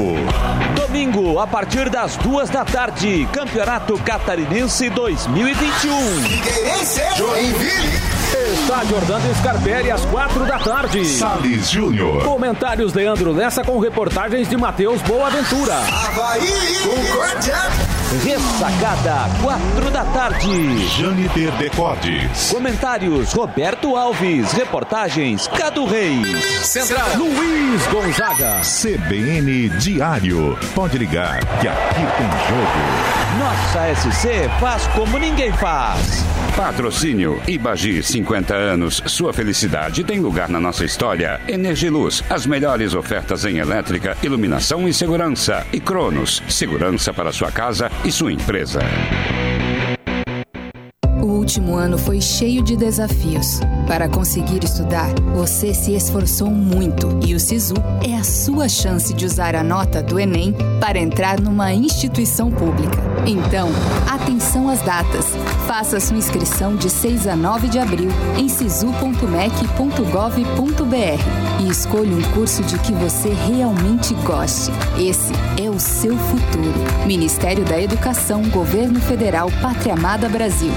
Domingo, a partir das duas da tarde, Campeonato Catarinense 2021. Figueirense, Joinville. Estádio Orlando Scarpelli às quatro da tarde. Salles Júnior. Comentários Leandro Lessa com reportagens de Matheus Boaventura. Havaí, Concórdia. Ressacada, quatro da tarde. Janiter Decotes. Comentários, Roberto Alves. Reportagens, Cadu Reis. Central, Luiz Gonzaga. CBN Diário. Pode ligar, que aqui tem jogo. Nossa SC faz como ninguém faz. Patrocínio Ibagi, 50 anos. Sua felicidade tem lugar na nossa história. Energiluz, as melhores ofertas em elétrica, iluminação e segurança. E Cronos, segurança para sua casa e sua empresa último ano foi cheio de desafios. Para conseguir estudar, você se esforçou muito e o SISU é a sua chance de usar a nota do Enem para entrar numa instituição pública. Então, atenção às datas. Faça sua inscrição de 6 a 9 de abril em sisu.mec.gov.br e escolha um curso de que você realmente goste. Esse é o seu futuro. Ministério da Educação, Governo Federal, Pátria Amada Brasil.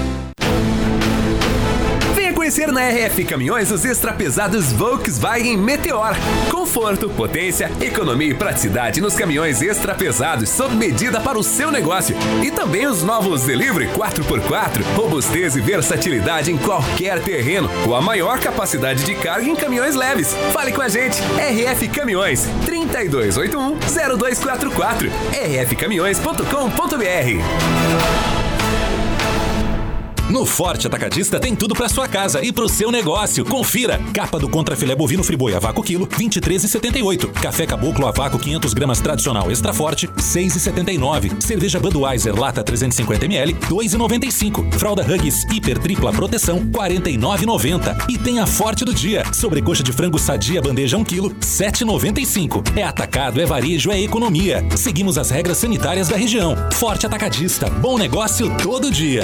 Conhecer na RF Caminhões os extrapesados Volkswagen Meteor. Conforto, potência, economia e praticidade nos caminhões extrapesados sob medida para o seu negócio. E também os novos Delivery 4x4, robustez e versatilidade em qualquer terreno, com a maior capacidade de carga em caminhões leves. Fale com a gente, RF Caminhões, 3281 0244, rfcaminhões.com.br. No Forte Atacadista tem tudo para sua casa e para o seu negócio. Confira: capa do contra filé bovino friboi a vácuo quilo, 23,78. Café caboclo a vácuo 500 gramas tradicional extra forte, 6,79. Cerveja Budweiser lata 350 ml, 2,95. Fralda Hugs hiper tripla proteção, 49,90. E tem a Forte do dia: sobrecoxa de frango sadia bandeja 1 kg, 7,95. É atacado, é varejo, é economia. Seguimos as regras sanitárias da região. Forte Atacadista, bom negócio todo dia.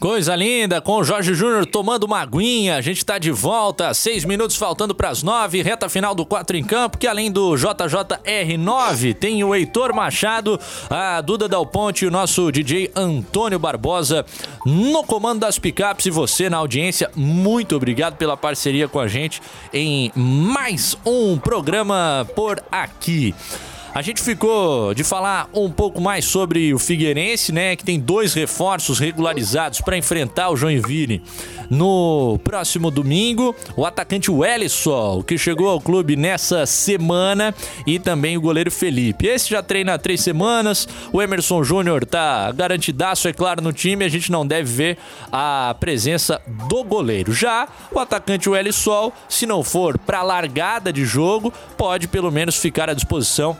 Coisa linda, com o Jorge Júnior tomando uma aguinha. A gente tá de volta, seis minutos faltando para as nove, reta final do 4 em campo, que além do JJR9, tem o Heitor Machado, a Duda Dal Ponte e o nosso DJ Antônio Barbosa no comando das picapes. E você na audiência, muito obrigado pela parceria com a gente em mais um programa por aqui. A gente ficou de falar um pouco mais sobre o Figueirense, né? Que tem dois reforços regularizados para enfrentar o Joinville no próximo domingo. O atacante Wellison, que chegou ao clube nessa semana, e também o goleiro Felipe. Esse já treina há três semanas. O Emerson Júnior tá garantidaço, é claro, no time. A gente não deve ver a presença do goleiro. Já o atacante Wellison, se não for para largada de jogo, pode pelo menos ficar à disposição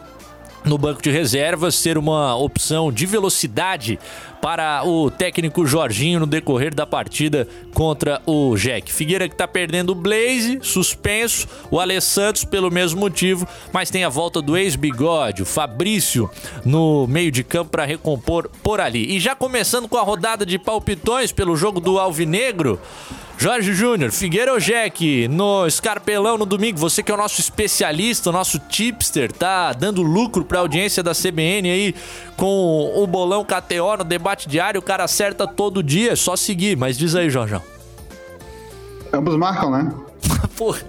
no banco de reservas ser uma opção de velocidade para o técnico Jorginho no decorrer da partida contra o Jack. Figueira que está perdendo o Blaze, suspenso, o Alessandro pelo mesmo motivo, mas tem a volta do ex-bigode, o Fabrício, no meio de campo para recompor por ali. E já começando com a rodada de palpitões pelo jogo do Alvinegro, Jorge Júnior, Figueira Jack, no Escarpelão no domingo, você que é o nosso especialista, o nosso tipster, tá dando lucro pra audiência da CBN aí com o bolão KTO no debate diário, o cara acerta todo dia, é só seguir, mas diz aí, Jorjão. Ambos marcam, né? Porra.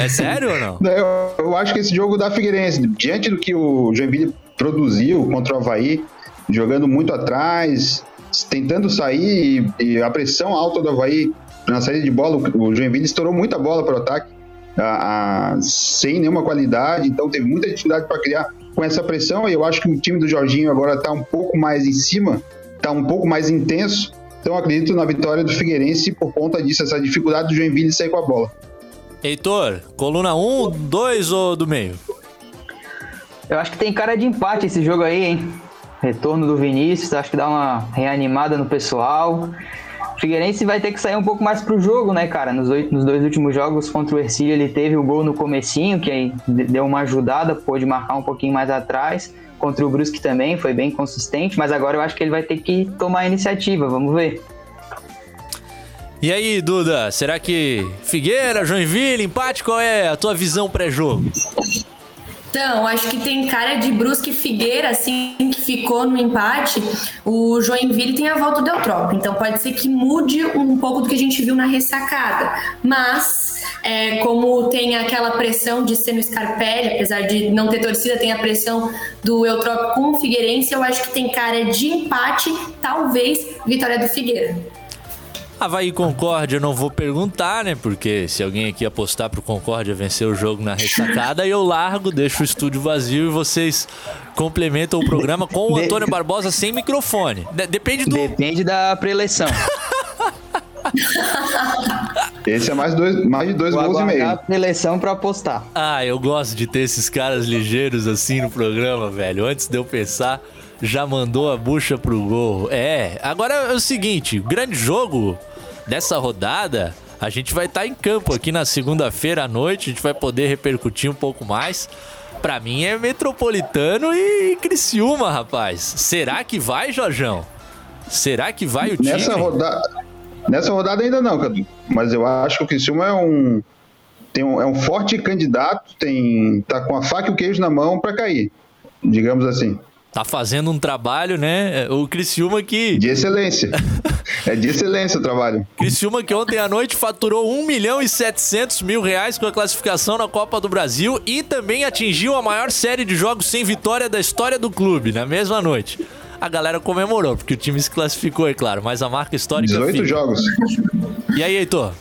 é sério ou não? Eu, eu acho que esse jogo da Figueirense, diante do que o Joinville produziu contra o Havaí, jogando muito atrás, tentando sair e, e a pressão alta do Havaí na saída de bola, o Joinville estourou muita bola para o ataque, a, a, sem nenhuma qualidade, então teve muita dificuldade para criar com essa pressão. E eu acho que o time do Jorginho agora está um pouco mais em cima, está um pouco mais intenso. Então acredito na vitória do Figueirense por conta disso, essa dificuldade do Joinville sair com a bola. Heitor, coluna 1, um, 2 ou do meio? Eu acho que tem cara de empate esse jogo aí, hein? Retorno do Vinícius, acho que dá uma reanimada no pessoal. O Figueirense vai ter que sair um pouco mais pro jogo, né, cara? Nos, oito, nos dois últimos jogos contra o Ercílio, ele teve o gol no comecinho, que aí deu uma ajudada, pôde marcar um pouquinho mais atrás. Contra o Brusque também, foi bem consistente, mas agora eu acho que ele vai ter que tomar a iniciativa, vamos ver. E aí, Duda, será que Figueira, Joinville, empate, qual é a tua visão pré-jogo? Então, acho que tem cara de Brusque Figueira, assim, que ficou no empate. O Joinville tem a volta do Eutrópio, então pode ser que mude um pouco do que a gente viu na ressacada. Mas, é, como tem aquela pressão de ser no Scarpelli, apesar de não ter torcida, tem a pressão do Eutrópio com o Figueirense, eu acho que tem cara de empate, talvez vitória do Figueira. Havaí Concórdia eu não vou perguntar, né? Porque se alguém aqui apostar pro Concórdia vencer o jogo na ressacada, eu largo, deixo o estúdio vazio e vocês complementam o programa com o Antônio Barbosa sem microfone. Depende do. Depende da preleção. Esse é mais, dois, mais de dois Vou gols e meio. eleição pra apostar. Ah, eu gosto de ter esses caras ligeiros assim no programa, velho. Antes de eu pensar, já mandou a bucha pro gol. É, agora é o seguinte, grande jogo dessa rodada, a gente vai estar em campo aqui na segunda-feira à noite, a gente vai poder repercutir um pouco mais. Pra mim é Metropolitano e Criciúma, rapaz. Será que vai, Jorjão? Será que vai o time? Nessa rodada, nessa rodada ainda não, Cadu. Mas eu acho que o Criciúma é um, tem um, é um forte candidato, tem, tá com a faca e o queijo na mão para cair, digamos assim. Tá fazendo um trabalho, né? O Criciúma que. De excelência. é de excelência o trabalho. Criciúma que ontem à noite faturou 1 milhão e 700 mil reais com a classificação na Copa do Brasil e também atingiu a maior série de jogos sem vitória da história do clube na mesma noite. A galera comemorou, porque o time se classificou, é claro, mas a marca histórica. 18 fica. jogos. E aí, Heitor?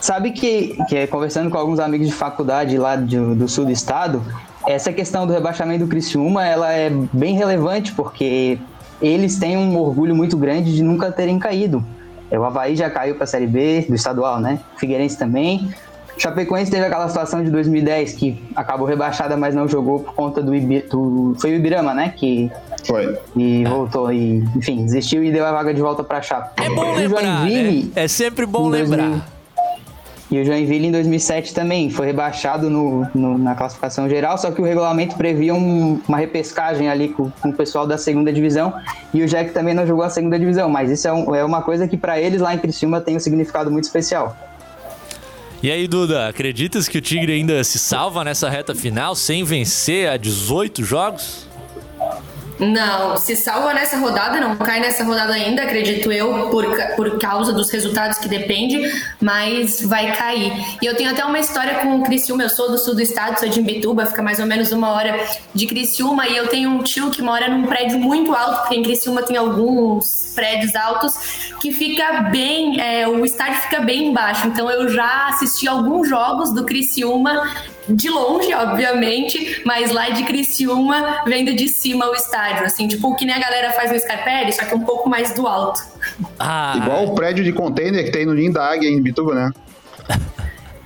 Sabe que, que conversando com alguns amigos de faculdade lá do, do sul do estado, essa questão do rebaixamento do Criciúma, ela é bem relevante, porque eles têm um orgulho muito grande de nunca terem caído. O Havaí já caiu para a Série B do estadual, né? Figueirense também. Chapecoense teve aquela situação de 2010 que acabou rebaixada, mas não jogou por conta do, Ibi, do foi o Ibirama, né? Que foi e voltou e enfim desistiu e deu a vaga de volta para Chape. É bom lembrar, né? é sempre bom lembrar. E o Joinville em 2007 também foi rebaixado no, no, na classificação geral, só que o regulamento previa um, uma repescagem ali com, com, o pessoal da segunda divisão e o Jack também não jogou a segunda divisão, mas isso é, um, é uma coisa que para eles lá em Criciúma tem um significado muito especial. E aí, Duda, acreditas que o Tigre ainda se salva nessa reta final sem vencer a 18 jogos? Não, se salva nessa rodada, não cai nessa rodada ainda, acredito eu, por, por causa dos resultados que depende, mas vai cair. E eu tenho até uma história com o Criciúma, eu sou do sul do estado, sou de Imbituba, fica mais ou menos uma hora de Criciúma, e eu tenho um tio que mora num prédio muito alto, porque em Criciúma tem alguns prédios altos, que fica bem, é, o estádio fica bem embaixo, então eu já assisti alguns jogos do Criciúma de longe, obviamente, mas lá de Criciúma, vendo de cima o estádio, assim, tipo o que nem a galera faz no Scarpelli, só que um pouco mais do alto. Ah. Igual o prédio de container que tem no Ninho da Águia em Bituba, né?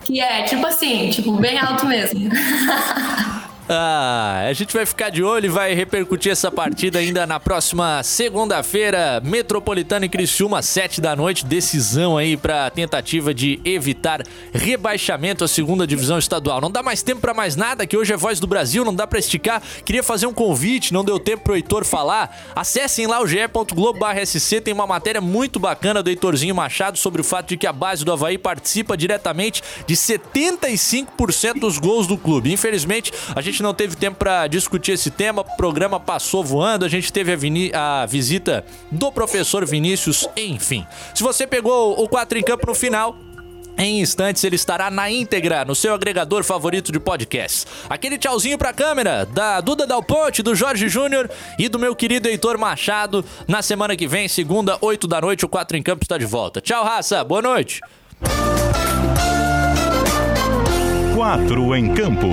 Que é, tipo assim, tipo, bem alto mesmo. Ah, a gente vai ficar de olho e vai repercutir essa partida ainda na próxima segunda-feira. Metropolitano e Criciúma, 7 da noite. Decisão aí para tentativa de evitar rebaixamento à segunda divisão estadual. Não dá mais tempo para mais nada, que hoje é Voz do Brasil, não dá para esticar. Queria fazer um convite, não deu tempo pro Heitor falar. Acessem lá o ge.globo.sc, tem uma matéria muito bacana do Heitorzinho Machado sobre o fato de que a base do Havaí participa diretamente de 75% dos gols do clube. Infelizmente, a gente não teve tempo para discutir esse tema, o programa passou voando, a gente teve a, a, visita do professor Vinícius, enfim. Se você pegou o 4 em campo no final, em instantes ele estará na íntegra no seu agregador favorito de podcasts. Aquele tchauzinho pra câmera da Duda Dal Ponte, do Jorge Júnior e do meu querido Heitor Machado. Na semana que vem, segunda, 8 da noite, o 4 em campo está de volta. Tchau, raça. Boa noite. 4 em campo.